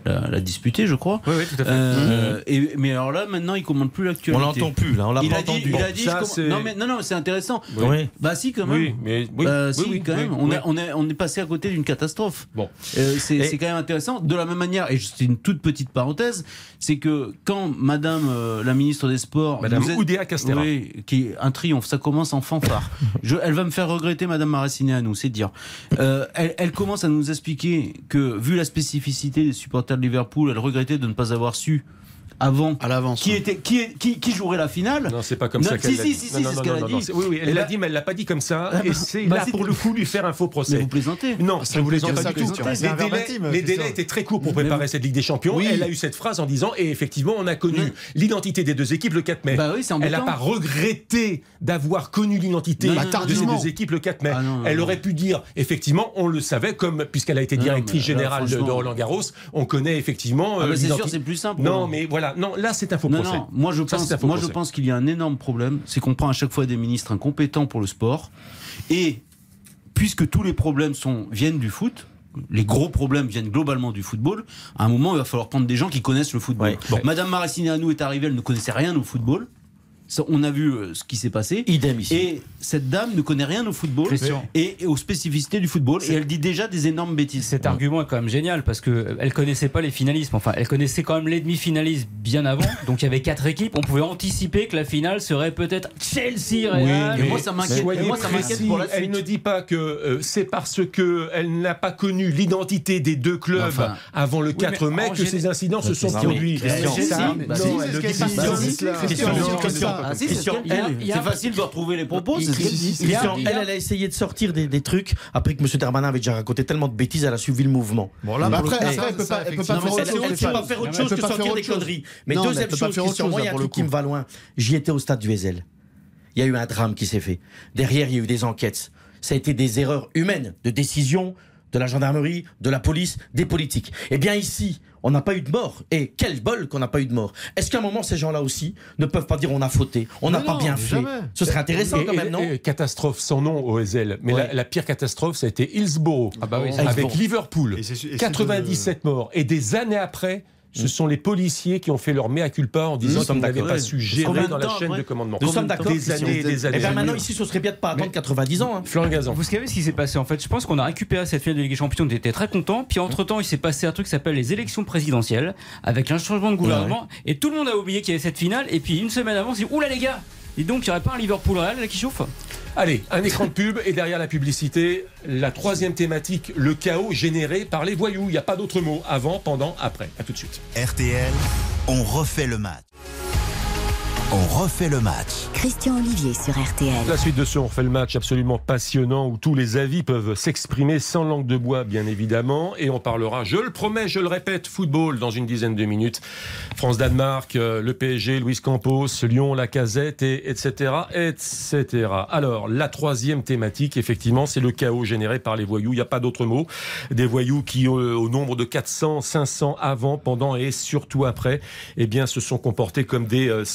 la, la disputer, je crois. Oui, oui, tout à fait. Euh, et, mais alors là, maintenant, il commande plus On l'actualité. l'entend plus, là, on l'a Il pas a dit, entendu. il a dit, ça, je non mais non non, c'est intéressant. Oui. Bah si quand même. Oui, mais oui, Bah, oui, si, oui, quand oui, même. On, est, on, est, on est passé à côté d'une catastrophe. Bon. Euh, c'est Et- quand même intéressant. De la même manière, et c'est une toute petite parenthèse, c'est que quand Madame euh, la ministre des Sports. Madame a- Oudéa Castéra. Oui, qui est un triomphe, ça commence en fanfare. Je, elle va me faire regretter Madame Maraciné à nous, c'est dire. Euh, elle, elle commence à nous expliquer que, vu la spécificité des supporters de Liverpool, elle regrettait de ne pas avoir su avant À l'avance. qui, était, qui, est- qui, qui jouerait la finale. Non, c'est pas comme Non, ça qu'elle si, si, dit. si, si, c'est ce qu'elle a dit. Oui, oui, elle Et l'a dit, mais elle l'a pas dit comme ça. Ah, Et bah, c'est bah, là pour le coup lui faire un faux Mais procès. vous plaisantez. Non, ça ne vous plaisante pas ça du tout. Les délais, étaient très courts pour préparer cette Ligue des Champions. Oui. Elle a eu cette phrase en disant et effectivement, on a connu l'identité des deux équipes le 4 mai. Bah Elle n'a pas regretté d'avoir connu l'identité de ces deux équipes le 4 mai. Ah Elle aurait pu dire, effectivement, on le savait, comme puisqu'elle a été directrice générale de, Roland Garros, on connaît effectivement Ah euh, c'est sûr, c'est plus simple. Non, Roland. mais voilà, non, là c'est un faux Non, procès. non, moi je pense, moi je pense qu'il y a un énorme problème, c'est qu'on prend à chaque fois des ministres incompétents pour le sport, et puisque tous les problèmes sont, viennent du foot, les gros problèmes viennent globalement du football, à un moment il va falloir prendre des gens qui connaissent le football. Ouais. Bon, Madame Maracineanu est arrivée, elle ne connaissait rien au football, on a vu euh, ce qui s'est passé. Idem ici. Et cette dame ne connaît rien au football et, et aux spécificités du football, et elle dit déjà des énormes bêtises. Cet argument est quand même génial parce que elle connaissait pas les finalistes. Enfin, elle connaissait quand même les demi-finalistes bien avant. Donc il y avait quatre équipes. On pouvait anticiper que la finale serait peut-être Chelsea. Real. et moi, ça m'inquiète. Soyez Et moi, ça m'inquiète précis. pour la Elle ne dit pas que euh, c'est parce que elle n'a pas connu l'identité des deux clubs Enfin. avant le 4 mais mai que ces incidents se sont produits. Christian, Bah c'est pas. Bah si. Christian. Ah, ce facile de retrouver les propos. Christian, Il elle, elle a essayé de sortir des, des trucs après que M. Darmanin avait déjà raconté tellement de bêtises, elle a suivi le mouvement. Bon, là, Bah après, elle peut pas- elle peut pas faire Elle autre ne chose. sait pas faire autre Elle chose peut que sortir faire des conneries. Mais Non, deuxième chose, Christian, moi, il y a un truc qui me va loin. J'y étais au stade du Ezel. Il y a eu un drame qui s'est fait. Derrière, il y a eu des enquêtes. Ça a été des erreurs humaines, de décision de la gendarmerie, de la police, des politiques. Eh bien ici, on n'a pas eu de mort. Et quel bol qu'on n'a pas eu de mort. Est-ce qu'à un moment, ces gens-là aussi ne peuvent pas dire on a fauté, on n'a pas non, bien fait? jamais. Ce serait intéressant Et- quand et- même, non? et catastrophe sans nom au Ezel. Mais Ouais. la, la pire catastrophe, ça a été Hillsborough. Ah bah oui, avec Hillsborough. Liverpool. Et c'est- et c'est 97 morts. Et des années après, ce sont les policiers qui ont fait leur mea culpa en disant Nous qu'ils sommes n'avaient pas su gérer dans la chaîne de commandement. Nous sommes d'accord. Des années et des Eh bien maintenant, ici, ce serait bien de pas attendre 90 ans. hein. Florent Gazan. Vous savez ce qui s'est passé en fait? Je pense qu'on a récupéré cette finale de Ligue des Champions, on était très contents. Puis entre temps, il s'est passé un truc qui s'appelle les élections présidentielles, avec un changement de gouvernement. Et tout le monde a oublié qu'il y avait cette finale. Et puis une semaine avant, on s'est dit Oula les gars Et donc, il n'y aurait pas un Liverpool Real là qui chauffe? Allez, un écran de pub et derrière la publicité, la troisième thématique, le chaos généré par les voyous. Il n'y a pas d'autre mot. Avant, pendant, après. À tout de suite. RTL, on refait le match. On refait le match. Christian Olivier sur RTL. La suite de ce On refait le match absolument passionnant où tous les avis peuvent s'exprimer sans langue de bois, bien évidemment. Et on parlera, je le promets, je le répète, football dans une dizaine de minutes. France-Danemark, euh, le PSG, Luis Campos, Lyon, la casette, et etc., etc. Alors, la troisième thématique, effectivement, c'est le chaos généré par les voyous. Il n'y a pas d'autre mot. Des voyous qui, euh, au nombre de 400, 500 avant, pendant et surtout après, eh bien, se sont comportés comme des euh,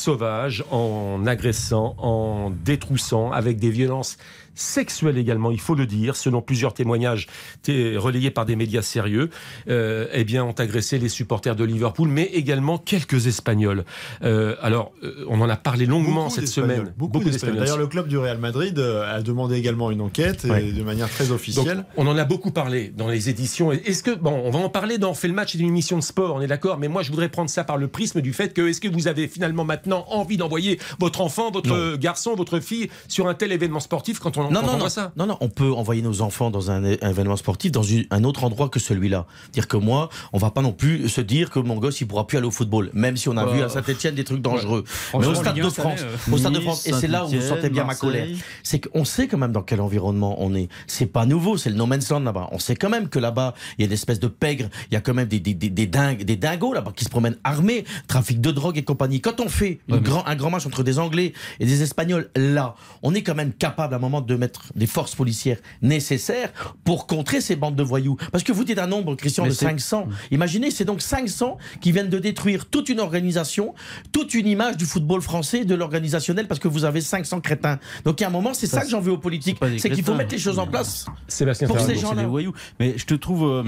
en agressant, en détroussant, avec des violences sexuelles également, il faut le dire, selon plusieurs témoignages té- relayés par des médias sérieux, euh, eh bien, ont agressé les supporters de Liverpool, mais également quelques Espagnols. Euh, alors, euh, on en a parlé longuement Beaucoup cette semaine. Beaucoup, d'Espagnols. D'ailleurs, le club du Real Madrid a demandé également une enquête et de manière très Donc, officielle. on en a beaucoup parlé dans les éditions. Est-ce que bon, on va en parler dans Fait le match, c'est une émission de sport, on est d'accord. Mais moi, je voudrais prendre ça par le prisme du fait que est-ce que vous avez finalement maintenant envie d'envoyer votre enfant, votre Non. garçon, votre fille sur un tel événement sportif quand on, Non, non, on non, voit ça non, non, on peut envoyer nos enfants dans un, événement sportif dans une- un autre endroit que celui-là. Dire que moi, on va pas non plus se dire que mon gosse il pourra plus aller au football, même si on a Bah, vu à Saint-Etienne des trucs dangereux. Mais au Stade de 1 cette France, année, au Stade de France, et c'est là où vous sentez bien ma colère, c'est qu'on sait quand même dans quel environnement on est. C'est pas nouveau, c'est le no man's land là-bas. On sait quand même que là-bas, il y a une espèce de pègre, il y a quand même des, des, des, des dingues, des dingos là-bas qui se promènent armés, trafic de drogue et compagnie. Quand on fait une Ouais, mais- grand, un grand match entre des Anglais et des Espagnols, là, on est quand même capable à un moment de mettre des forces policières nécessaires pour contrer ces bandes de voyous. Parce que vous dites un nombre, Christian, Mais de c'est- 500. Imaginez, c'est donc 500 qui viennent de détruire toute une organisation, toute une image du football français, de l'organisationnel, parce que vous avez 500 crétins. Donc il y a un moment, c'est ça, Ça, que j'en veux aux politiques, c'est qu'il faut mettre les choses en place. Sébastien Pour ces gens-là. des voyous. Mais je te trouve euh,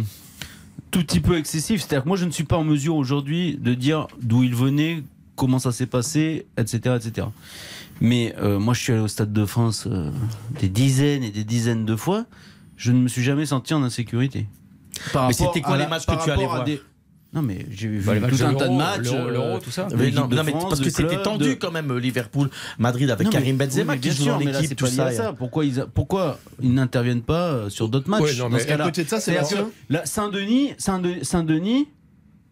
tout petit peu excessif. C'est-à-dire que moi, je ne suis pas en mesure aujourd'hui de dire d'où il venait, comment ça s'est passé, etc., etc. Mais euh, moi, je suis allé au Stade de France euh, des dizaines et des dizaines de fois. Je ne me suis jamais senti en insécurité. Par Mais rapport c'était quoi à les matchs que tu allais voir des- Non, mais j'ai vu Bah, tout de un tas de l'Euro, matchs. l'Euro, euh, l'Euro, tout ça. Mais non, mais France, parce que c'était tendu de- quand même, Liverpool, Madrid avec Non, mais- Karim Benzema oui, qui bien joue sûr, dans mais là, l'équipe, c'est tout pas lié ça. à ça. Pourquoi ils, a- pourquoi ils n'interviennent pas sur d'autres matchs Ouais, non, dans mais ce cas-là Saint-Denis, Saint-De- Saint-Denis,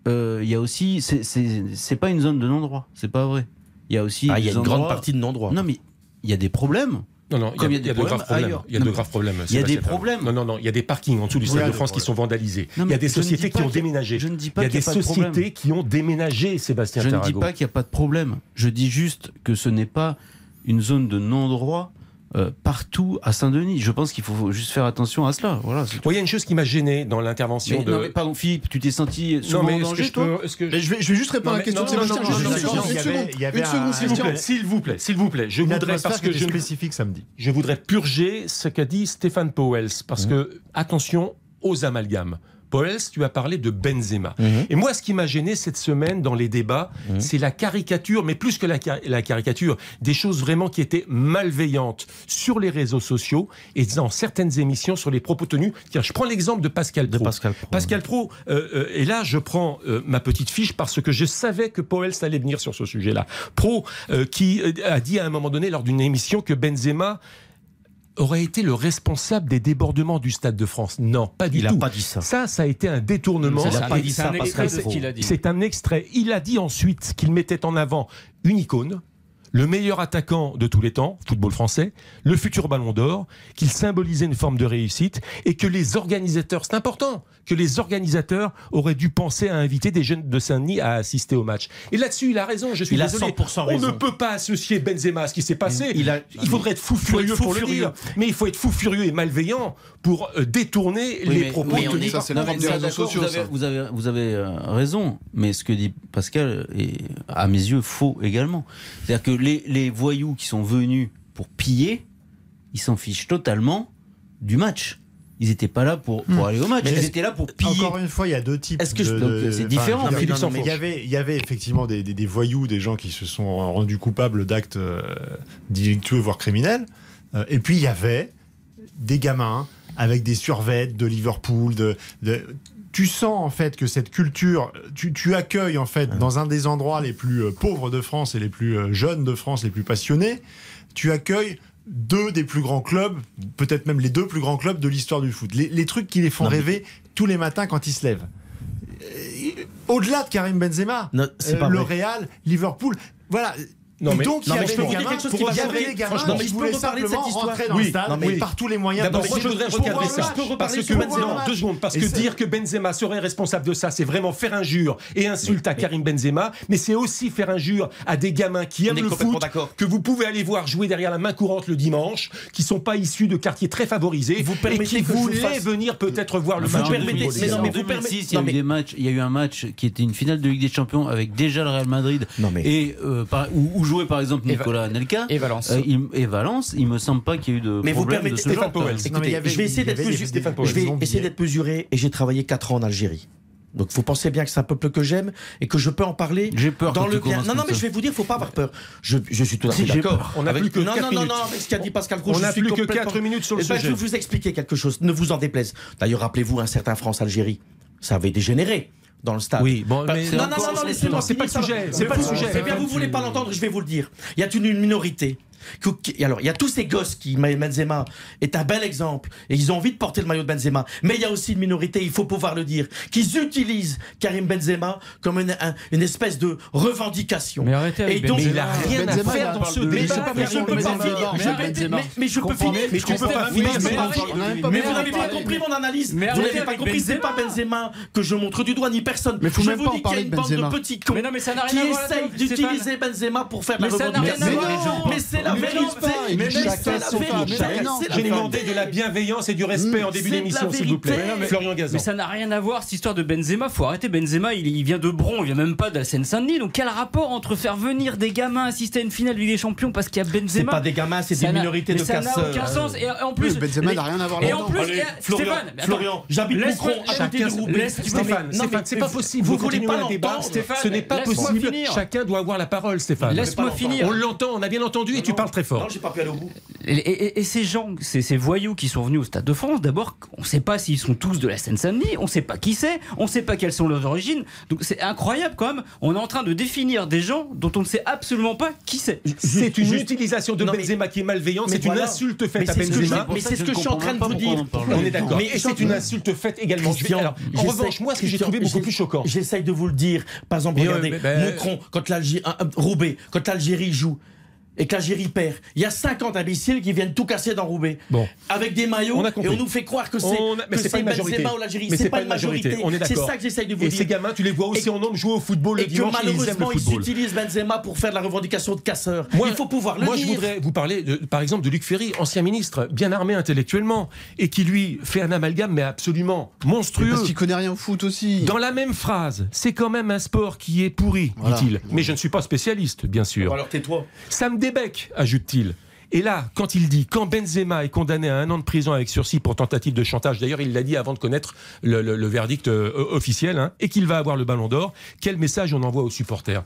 il y a aussi, c'est pas une zone de non-droit, c'est pas vrai. Il y a aussi. Ah, il y a des une grande partie de non-droit. Non, mais il y a des problèmes. Non, non, il y a, Comme il y a il y des a de graves problèmes. Il y a Non, de graves problèmes. il y a des problèmes. Non, non, non. Il y a des parkings en dessous du Stade Ouais, de des France qui sont vandalisés. Il y a des sociétés qui ont déménagé. je ne dis Il pas y a qu'il y des a pas de problème. sociétés qui ont déménagé, Sébastien Je ne dis pas qu'il n'y a pas de problème. Je dis juste que ce n'est pas une zone de non-droit euh, partout à Saint-Denis. Je pense qu'il faut juste faire attention à cela. Voilà. il y a une chose qui m'a gêné dans l'intervention de. non, mais pardon, Philippe, tu t'es senti souvent Non, mais en est-ce que danger, je toi peux- Mais je vais, je vais juste répondre Non, à la question de Sébastien. une seconde, S'il vous plaît, s'il vous plaît, s'il vous plaît, je voudrais parce que je, spécifique samedi. je voudrais purger ce qu'a dit Stéphane Powell parce que attention aux amalgames. Powell, tu as parlé de Benzema. Mhm. Et moi, ce qui m'a gêné cette semaine dans les débats, Mhm. c'est la caricature, mais plus que la, ca- la caricature, des choses vraiment qui étaient malveillantes sur les réseaux sociaux et dans certaines émissions sur les propos tenus. Tiens, je prends l'exemple de Pascal De Pro. Pascal Pro. Pascal Pro, euh, euh, et là je prends euh, ma petite fiche parce que je savais que Powell allait venir sur ce sujet-là. Pro qui a dit à un moment donné lors d'une émission que Benzema aurait été le responsable des débordements du Stade de France. Non, pas du Il n'a tout. pas dit ça. Ça, ça a été un détournement. Il a Et pas dit ça, qu'il a dit. C'est un extrait. Il a dit ensuite qu'il mettait en avant une icône, le meilleur attaquant de tous les temps, football français, le futur ballon d'or, qu'il symbolisait une forme de réussite et que les organisateurs, c'est important, que les organisateurs auraient dû penser à inviter des jeunes de Saint-Denis à assister au match. Et là-dessus, il a raison, je suis Il a désolé. 100% On raison. ne peut pas associer Benzema à ce qui s'est passé. Il a- Il faudrait être fou furieux fou pour le dire. Mais il faut être fou furieux et malveillant pour euh, détourner Oui, les mais- propos mais on tenus Ça, Non, des réseaux d'accord, sociaux, vous avez, vous avez, vous avez, euh, raison, mais ce que dit Pascal est, à mes yeux, faux également. C'est-à-dire que les, les voyous qui sont venus pour piller, ils s'en fichent totalement du match. Ils n'étaient pas là pour, pour aller au match, Mais ils étaient là pour piller. Encore une fois, il y a deux types. Est-ce que je- de- c'est enfin, différent, Sanfourche. Il y avait, il y avait effectivement des, des- des voyous, des gens qui se sont rendus coupables d'actes euh, délictueux, voire criminels. Euh, et puis il y avait des gamins avec des survêtes de Liverpool. De, de- tu sens en fait que cette culture, tu, tu accueilles en fait dans un des endroits les plus euh, pauvres de France et les plus euh, jeunes de France, les plus passionnés, tu accueilles deux des plus grands clubs, peut-être même les deux plus grands clubs de l'histoire du foot. Les, les trucs qui les font Non, mais- rêver tous les matins quand ils se lèvent. Au-delà de Karim Benzema, Non, euh, le. Real, Liverpool, voilà. Non, mais- donc, non, il y mais avait je peux vous dire gamins, quelque chose pour- qui va il y avait changer. des gamins Franchement, mais je peux reparler cette simplement histoire. rentrer dans Oui, le stade non, mais- par tous les moyens D'abord, moi, je voudrais recadrer ça. Benzema, match. deux secondes, parce que dire que Benzema serait responsable de ça, c'est vraiment faire injure et insulte à Karim Benzema, mais c'est aussi faire injure à des gamins qui aiment le foot, d'accord. que vous pouvez aller voir jouer derrière la main courante le dimanche, qui sont pas issus de quartiers très favorisés Vous et qui je vous voulaient venir peut-être voir le match. de permettez- mais non, mais vous 2006, permettez- il y a non, eu un match qui était une finale de Ligue des Champions avec déjà le Real Madrid Non, et euh, où, jouait par exemple Et Nicolas Anelka Et Valence. Euh, il- et Valence. Il me semble pas qu'il y ait eu de Mais vous permettez ce Stéphane genre. Powell. Non, je vais essayer y d'être mesuré. et j'ai travaillé 4 ans en Algérie. Donc vous pensez bien que c'est un peuple que j'aime et que je peux en parler J'ai peur dans que le tu bien. Non, non, mais ça. je vais vous dire, faut pas avoir peur. Je, je suis tout à fait d'accord. On n'a Avec- plus que non, quatre non, non, minutes. non, avec ce qu'a dit Pascal Gros, On je n'a suis plus que complètement- 4 minutes sur le Eh ben, sujet. Je vais vous expliquer quelque chose. Ne vous en déplaise. D'ailleurs, rappelez-vous un certain France-Algérie. Ça avait dégénéré. Dans le stade. Oui, bon, mais- non, non, non, non, laissez-moi c'est pas le sujet, c'est pas le sujet. Eh bien, vous voulez pas l'entendre, je vais vous le dire. Il y a une minorité. Alors, il y a tous ces gosses qui, Benzema est un bel exemple, et ils ont envie de porter le maillot de Benzema. Mais il y a aussi une minorité, il faut pouvoir le dire, qui utilisent Karim Benzema comme une, un- une espèce de revendication. Mais arrêtez avec Et donc, Benzema. il a rien Benzema, à faire dans ce débat. Mais je je peux pas finir. Mais- je peux finir. mais Je peux pas vous finir. n'a Mais vous n'avez pas compris mon analyse. Mais Vous n'avez pas compris. C'est pas Benzema. Que je montre du doigt, ni personne. Mais faut je vous pas dis qu'il y a une de bande de petits cons n'a qui essayent d'utiliser. Benzema pour faire la n'a revendication. Mais c'est la Mais vérité. il c'est chacun son. C'est J'ai demandé de la bienveillance et du respect en début C'est d'émission, s'il vous plaît. vérité. Mais non, Florian Gazan. Mais ça n'a rien à voir, cette histoire de Benzema. Faut arrêter Benzema. Il, il vient de Bron, il vient même pas de la Seine-Saint-Denis. Donc quel rapport entre faire venir des gamins assister à une finale de Ligue des Champions parce qu'il y a C'est Benzema pas des gamins, c'est des minorités mais de Ça n'a casseurs. aucun sens. Et en plus, Benzema n'a rien à voir Et là-dedans. il Florian, Stéphane, j'habite Laisse-moi- Moucron, à côté de Stéphane, non, Stéphane, mais c'est pas possible. vous voulez pas l'entendre, Stéphane, Ce n'est pas possible. Chacun doit avoir la parole, Stéphane. Laisse-moi finir. On l'entend, on a bien entendu et tu parles très Non, fort. j'ai pas pu aller au bout. Et, et- et ces gens, ces, ces voyous qui sont venus au Stade de France, d'abord, on ne sait pas s'ils sont tous de la Seine-Saint-Denis, on ne sait pas qui c'est, on ne sait pas quelles sont leurs origines. Donc c'est incroyable quand même. On est en train de définir des gens dont on ne sait absolument pas qui c'est. C'est une juste- utilisation de Non, mais- Benzema qui est malveillante. mais C'est une insulte Mais faite à Benzema. mais c'est ce que je suis en train de vous dire. On est d'accord. Mais c'est une insulte faite également. En revanche, moi, ce que j'ai trouvé beaucoup plus choquant. J'essaye de vous le dire. Par exemple, Mais regardez, mais ben- quand l'Algérie joue. Et que l'Algérie perd. Il y a 50 imbéciles qui viennent tout casser dans Roubaix. Bon. Avec des maillots. On a et on nous fait croire que c'est que pas majorité. Benzema ou l'Algérie. C'est pas une majorité. On est C'est ça que j'essaye de vous Et dire. ces gamins, tu les vois aussi Et- en nombre jouer au football le Et que dimanche et ils le malheureusement, ils football. utilisent Benzema pour faire de la revendication de casseurs. Moi, Il faut pouvoir le moi, dire. je voudrais vous parler, de- par exemple, de Luc Ferry, ancien ministre, bien armé intellectuellement, et qui lui fait un amalgame, mais absolument monstrueux. Parce qu'il connaît rien au foot aussi. Dans la même phrase, c'est quand même un sport qui est pourri, Voilà. dit-il. Mais je ne suis pas spécialiste, bien sûr. Alors tais-toi. Ça me débecque, ajoute-t-il. Et là, quand il dit, quand Benzema est condamné à un an de prison avec sursis pour tentative de chantage, d'ailleurs il l'a dit avant de connaître le verdict euh, officiel, hein, et qu'il va avoir le ballon d'or, quel message on envoie aux supporters?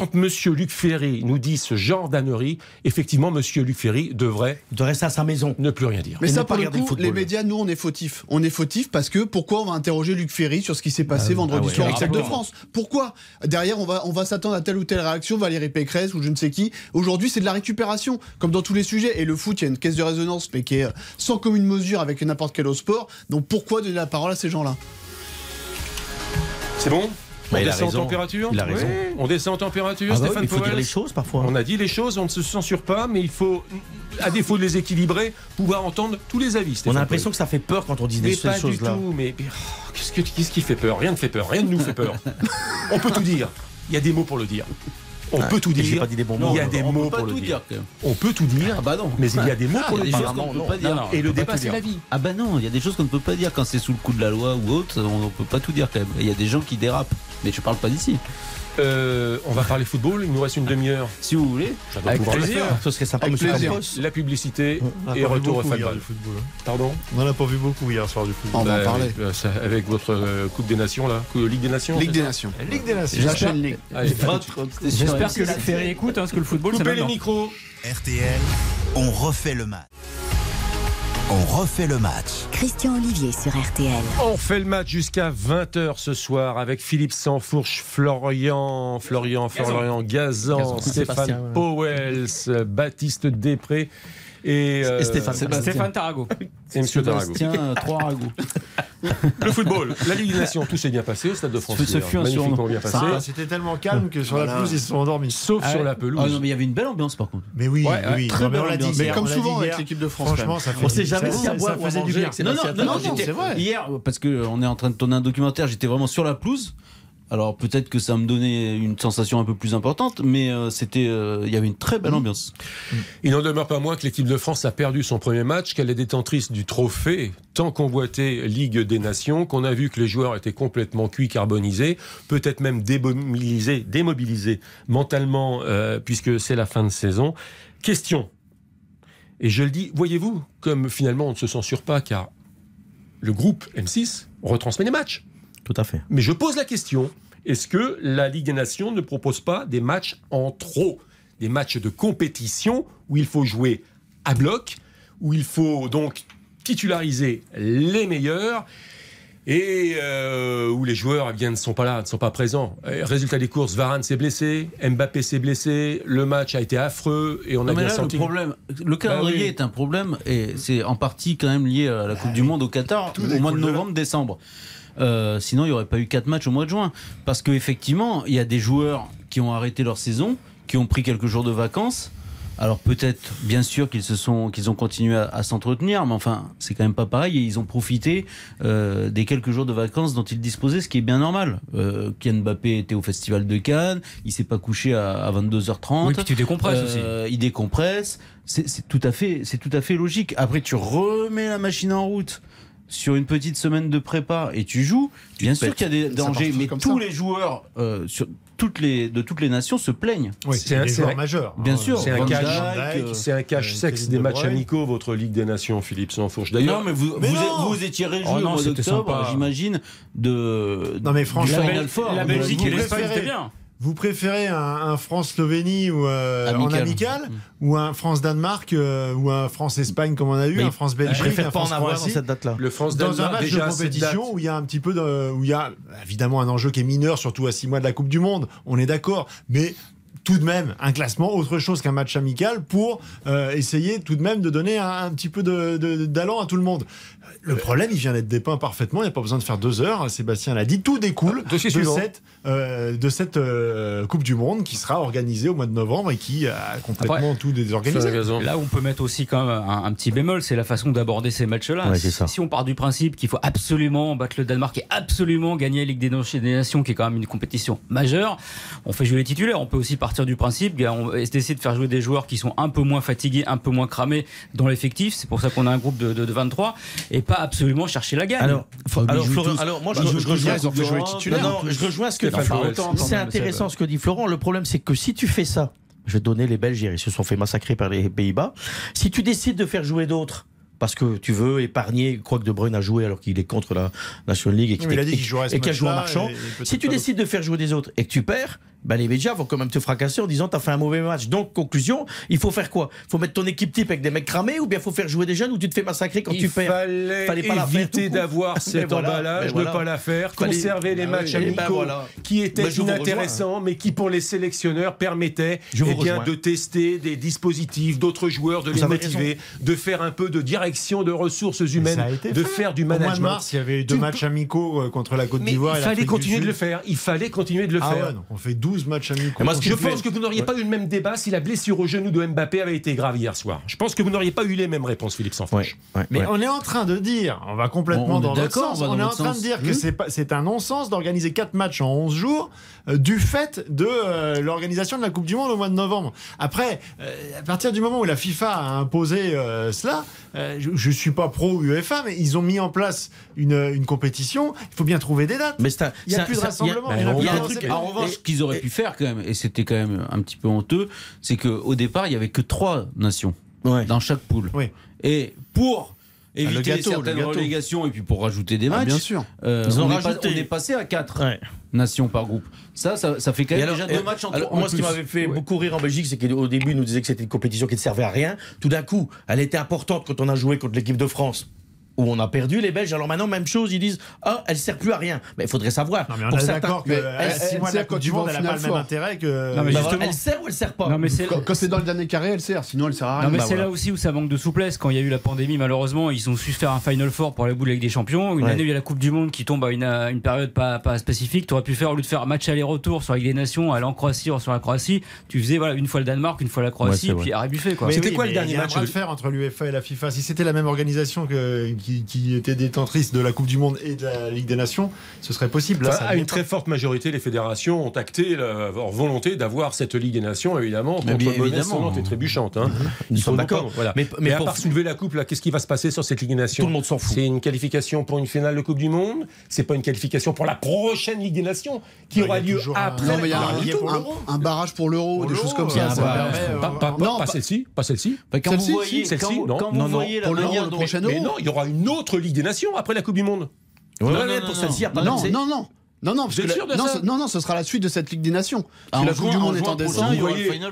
Quand Monsieur Luc Ferry nous dit ce genre d'ânerie, effectivement, Monsieur Luc Ferry devrait rester à sa maison. ne plus rien dire. Mais Et ça, ne pas pour le regarder le coup, les médias, nous, on est fautifs. On est fautifs parce que pourquoi on va interroger Luc Ferry sur ce qui s'est passé vendredi ah soir au Stade de. France? Pourquoi? Derrière, on va, on va s'attendre à telle ou telle réaction, Valérie Pécresse ou je ne sais qui. Aujourd'hui, c'est de la récupération, comme dans tous les sujets. Et le foot, il y a une caisse de résonance, mais qui est sans commune mesure avec n'importe quel autre sport. Donc pourquoi donner la parole à ces gens-là? C'est bon? On descend en température Il a raison. Oui, On descend en température, Ah bah oui, Stéphane il faut dire Powell les choses parfois. On a dit les choses, on ne se censure pas, mais il faut, à défaut de les équilibrer, pouvoir entendre tous les avis. On a l'impression que ça fait peur quand on dit des mais pas du choses-là. tout. Mais, mais, oh, qu'est-ce, que- qu'est-ce qui fait peur? Rien ne fait peur. Rien ne nous fait peur. on peut tout dire. Il y a des mots pour le dire. On peut tout dire. pas dit des bons il mots. y a des on mots peut pas pour le tout dire. dire. quand même. On peut tout dire. Ah bah non. Mais il y a des mots Ah, pour le dire. choses qu'on ne peut non, pas dire. non. Et le débat, c'est la vie. Ah bah non, il y a des choses qu'on ne peut pas dire quand c'est sous le coup de la loi ou autre, on ne peut pas tout dire quand même. Il y a des gens qui dérapent, mais je parle pas d'ici. Euh, on va parler football. Il nous reste une demi-heure. Si vous voulez, Avec plaisir. Ce serait sympa, Avec monsieur plaisir. La publicité On et retour au football. hein. Pardon On n'en a pas vu beaucoup hier soir du football. On va en Bah, parler. euh, avec votre euh, Coupe des Nations, là. Ligue des Nations Ligue des Nations. Ligue des Nations. La chaîne Ligue. Allez, J'espère que Luc Ferry écoute, hein, parce que le football, c'est Coupez les micros. RTL, on refait le match. On refait le match. Christian Olivier sur RTL. On fait le match jusqu'à 20h ce soir avec Philippe Sansfourche, Florian, Florian, Florian Gazan, Gazan. Stéphane. Powels, Baptiste Després et, euh, Et Stéphane. Stéphane Tarago. et Monsieur Tarago. Tiens, euh. Le football, la Ligue des Nations, tout s'est bien passé au Stade de France. Ce- fut un bien passé. Ah, C'était tellement calme que sur la Voilà. pelouse, ils se sont endormis. Sauf Ah sur la pelouse. Ah non, mais il y avait une belle ambiance par contre. Mais oui, Ouais, oui. très Non, belle l'a dit ambiance. Mais comme on l'a souvent avec hier. l'équipe de France. Franchement, ça fait On sait jamais si à ça boire faisait du bien. Non, non, non, c'est vrai. Hier, parce qu'on est en train de tourner un documentaire, j'étais vraiment sur la pelouse. Alors peut-être que ça me donnait une sensation un peu plus importante, mais euh, c'était, euh, il y avait une très belle ambiance. Il n'en demeure pas moins que l'équipe de France a perdu son premier match, qu'elle est détentrice du trophée tant convoité Ligue des Nations, qu'on a vu que les joueurs étaient complètement cuits, carbonisés, peut-être même démobilisés, démobilisés mentalement, euh, puisque c'est la fin de saison. Question. Et je le dis, voyez-vous, comme finalement on ne se censure pas, car le groupe M6 retransmet les matchs. Tout à fait. Mais je pose la question, est-ce que la Ligue des Nations ne propose pas des matchs en trop? Des matchs de compétition où il faut jouer à bloc, où il faut donc titulariser les meilleurs et euh, où les joueurs eh bien, ne sont pas là, ne sont pas présents. Et résultat des courses, Varane s'est blessé, Mbappé s'est blessé, le match a été affreux et on a mais bien là, senti. le problème, le calendrier Bah oui. est un problème et c'est en partie quand même lié à la Coupe du Monde au Qatar Tout au mois de découle de là. novembre, décembre. Euh, sinon, il n'y aurait pas eu quatre matchs au mois de juin. Parce qu'effectivement, il y a des joueurs qui ont arrêté leur saison, qui ont pris quelques jours de vacances. Alors peut-être, bien sûr, qu'ils se sont, qu'ils ont continué à, à s'entretenir, mais enfin, c'est quand même pas pareil. Et ils ont profité euh, des quelques jours de vacances dont ils disposaient, ce qui est bien normal. Euh, Kylian Mbappé était au Festival de Cannes, il s'est pas couché à, à 22h30. Oui, puis tu décompresses aussi. Euh, il décompresse. C'est tout à fait, c'est tout à fait logique. Après, tu remets la machine en route sur une petite semaine de prépa et tu joues. Bien sûr qu'il y a des dangers, mais comme tous ça. les joueurs euh, sur toutes les de toutes les nations se plaignent. Oui, C'est un- un- majeurs. Bien hein. sûr, C'est un cash. Dijk, euh, C'est un cash euh, sexe des De matchs amicaux, votre Ligue des Nations, Philippe Sansfourche. D'ailleurs, non, mais vous, Mais vous, non êtes- vous étiez réjoui Oh au mois d'octobre, j'imagine, de. Non, mais franchement, Final Four. La de Belgique vous et l'Espagne, c'était bien. Vous préférez un, un France-Slovénie ou euh, en Amical. Mm. ou un France-Danemark euh, ou un France-Espagne comme on a eu, Mais un France-Belgique, Je préfère un pas en avoir dans cette date-là. le France dans un Danemark, match déjà de compétition où il y a un petit peu de, où il y a évidemment un enjeu qui est mineur, surtout à six mois de la Coupe du Monde. On est d'accord, mais tout de même un classement autre chose qu'un match amical pour euh, essayer tout de même de donner un, un petit peu de- de- d'allant à tout le monde. Le problème, il vient d'être dépeint parfaitement. Il n'y a pas besoin de faire deux heures. Sébastien l'a dit. Tout découle Ah, de cette, euh, de cette euh, Coupe du Monde qui sera organisée au mois de novembre et qui a complètement tout désorganisé. Là on peut mettre aussi quand même un, un petit bémol, c'est la façon d'aborder ces matchs-là. Ouais. Si on part du principe qu'il faut absolument battre le Danemark et absolument gagner la Ligue des Nations, qui est quand même une compétition majeure, on fait jouer les titulaires. On peut aussi partir du principe on essayer de faire jouer des joueurs qui sont un peu moins fatigués, un peu moins cramés dans l'effectif. C'est pour ça qu'on a un groupe de, de- de 23 et pas absolument chercher la gagne. Alors, alors, moi, bah, je, je rejoins. non, je rejoins ce que Stéphane C'est intéressant ce que dit Florent. Le problème, c'est que si tu fais ça, je vais te donner les Belges ils se sont fait massacrer par les Pays-Bas. Si tu décides de faire jouer d'autres, parce que tu veux épargner, quoi que De Bruyne a joué alors qu'il est contre la National League et qu'il Oui, a joué en et- et peut-être Si tu décides de faire jouer des autres et que tu perds, ben les médias vont quand même te fracasser en disant t'as fait un mauvais match. Donc conclusion, il faut faire quoi? Il faut mettre ton équipe type avec des mecs cramés ou bien il faut faire jouer des jeunes ou tu te fais massacrer quand il tu perds? fallait, Fallait pas éviter d'avoir Mais cet voilà, emballage, voilà. ne pas la faire, Fallait- conserver les Ah matchs oui, amicaux ben voilà. qui étaient Ben inintéressants, mais qui pour les sélectionneurs permettaient Je eh bien, de tester des dispositifs d'autres joueurs, de Vous les motiver, de faire un peu de direction de ressources humaines, de fait. faire du Au mois de management. mars, il y avait eu deux Tu matchs amicaux euh, contre la Côte d'Ivoire. il fallait continuer de le faire. Il fallait continuer de le Ah faire. on fait 12 matchs amicaux. Moi, Je pense que vous n'auriez pas eu le même débat si la blessure au genou de Mbappé avait été grave hier soir. Je pense que vous n'auriez pas eu les mêmes réponses, Philippe Sanfranche. Ouais, ouais, Mais ouais. on est en train de dire, on va complètement On dans l'autre d'accord, sens, on est en train de dire que Mmh. c'est un non-sens d'organiser 4 matchs en 11 jours euh, du fait de euh, l'organisation de la Coupe du Monde au mois de novembre. Après, euh, à partir du moment où la FIFA a imposé euh, cela, euh, je, je suis pas pro UEFA, mais ils ont mis en place une, une compétition, il faut bien trouver des dates. Mais Il y a plus de rassemblement, il y a- un truc, en revanche, qu'ils auraient pu faire quand même, et c'était quand même un petit peu honteux, c'est qu'au départ, il y avait que trois nations Ouais. dans chaque poule. Oui. Et pour éviter le gâteau, certaines relégations et puis pour rajouter des Ah, matchs, bien sûr. euh, Ils ont on, est pas- rajouté. on est passé à quatre Ouais. nations par groupe. Ça, ça, ça fait quand même alors- déjà deux matchs en alors, en moi, ce qui m'avait fait Ouais. beaucoup rire en Belgique, c'est qu'au début, ils nous disaient que c'était une compétition qui ne servait à rien. Tout d'un coup, elle était importante quand on a joué contre l'équipe de France. Où on a perdu les Belges. Alors maintenant, même chose, ils disent Ah, elle sert plus à rien. Mais il faudrait savoir. Non, mais on Pour est certains- d'accord que mais à elle- 6 elle mois de la sert quand Coupe tu du vas en Monde, elle n'a pas finale le même fort. intérêt que. Non, mais Bah, justement- elle sert ou elle sert pas Non, mais c'est Quand, quand c'est dans le dernier carré, elle sert. Sinon, elle sert à rien. Non, mais bah c'est voilà. là aussi où ça manque de souplesse. Quand il y a eu la pandémie, malheureusement, ils ont su faire un Final Four pour la boule avec des champions. Une Ouais. année où il y a la Coupe du Monde qui tombe à une, à une période pas, pas spécifique. Tu aurais pu faire, au lieu de faire match aller-retour sur la Ligue des Nations, aller en Croatie, sur la Croatie, tu faisais voilà, une fois le Danemark, une fois la Ouais, Croatie, c'est et puis arrêt buffet. Quoi. Mais C'était quoi le mais dernier il y a match un bras de fer entre l'UEFA et la FIFA. Si c'était la même organisation que, qui, qui était détentrice de la Coupe du Monde et de la Ligue des Nations, ce serait possible. Là, Enfin, ça à l'est une pas. très forte majorité, les fédérations ont acté leur volonté d'avoir cette Ligue des Nations, évidemment, Mais contre bien évidemment. sonnante et trébuchante. Hein. Nous Il sommes faut d'accord. Voilà. Mais, Mais, mais à pour- part soulever la coupe, là, qu'est-ce qui va se passer sur cette Ligue des Nations? Tout le monde s'en fout. C'est une qualification pour une finale de Coupe du Monde? C'est pas une qualification pour la prochaine Ligue des Nations qui Non, aura il y a lieu après. Non, la mais il y a Coupe un, barrage pour l'euro, Pour des choses comme ça. Pas, celle-ci, pas celle-ci. Quand Celle-ci, vous voyez, si, celle-ci, quand, non. quand Non, vous non, voyez la pour l'Euro, manière le dont- prochain Mais Euro. non, il y aura une autre Ligue des Nations après la Coupe du Monde. Ouais, Non, non, non, pour non. celle-ci, il y a pas Non, non, non. Non, non, parce que la- non, ça ce- non, non, ce sera la suite de cette Ligue des Nations. Ah, la Coupe du Monde est en décembre.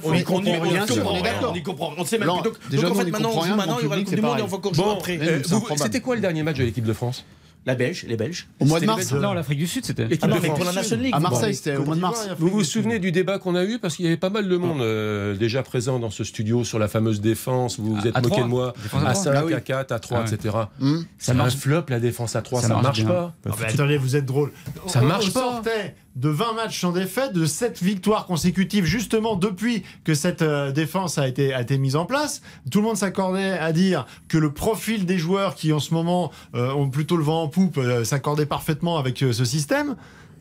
on y comprend rien, on est d'accord. On y comprend. On sait même plus. Donc, déjà, donc, en fait, maintenant, on joue maintenant, il y aura la Coupe du Monde et on va encore jouer Bon, après. Euh, c'était quoi le dernier match de l'équipe de France? La Belge, les Belges. Au mois de mars. Non, l'Afrique du Sud, c'était. L'équipe Ah de France. pour la National League. À vous Marseille, c'était au mois de mars. Vous vous souvenez du débat qu'on a eu? Parce qu'il y avait pas mal de monde euh, déjà présent dans ce studio sur la fameuse défense. Vous vous êtes À moqué de moi. À À trois. 5, Ah oui. à 4, à 3, Ah ouais. etc. Hum. Ça marche. flop la défense à 3, Ça ça, marche pas. Ah bah, attendez, vous êtes drôle. Ça On- marche on pas. sortait de 20 matchs sans défaite, de 7 victoires consécutives, justement depuis que cette euh, défense a été, a été mise en place. Tout le monde s'accordait à dire que le profil des joueurs qui en ce moment euh, ont plutôt le vent en poupe euh, s'accordait parfaitement avec ce système.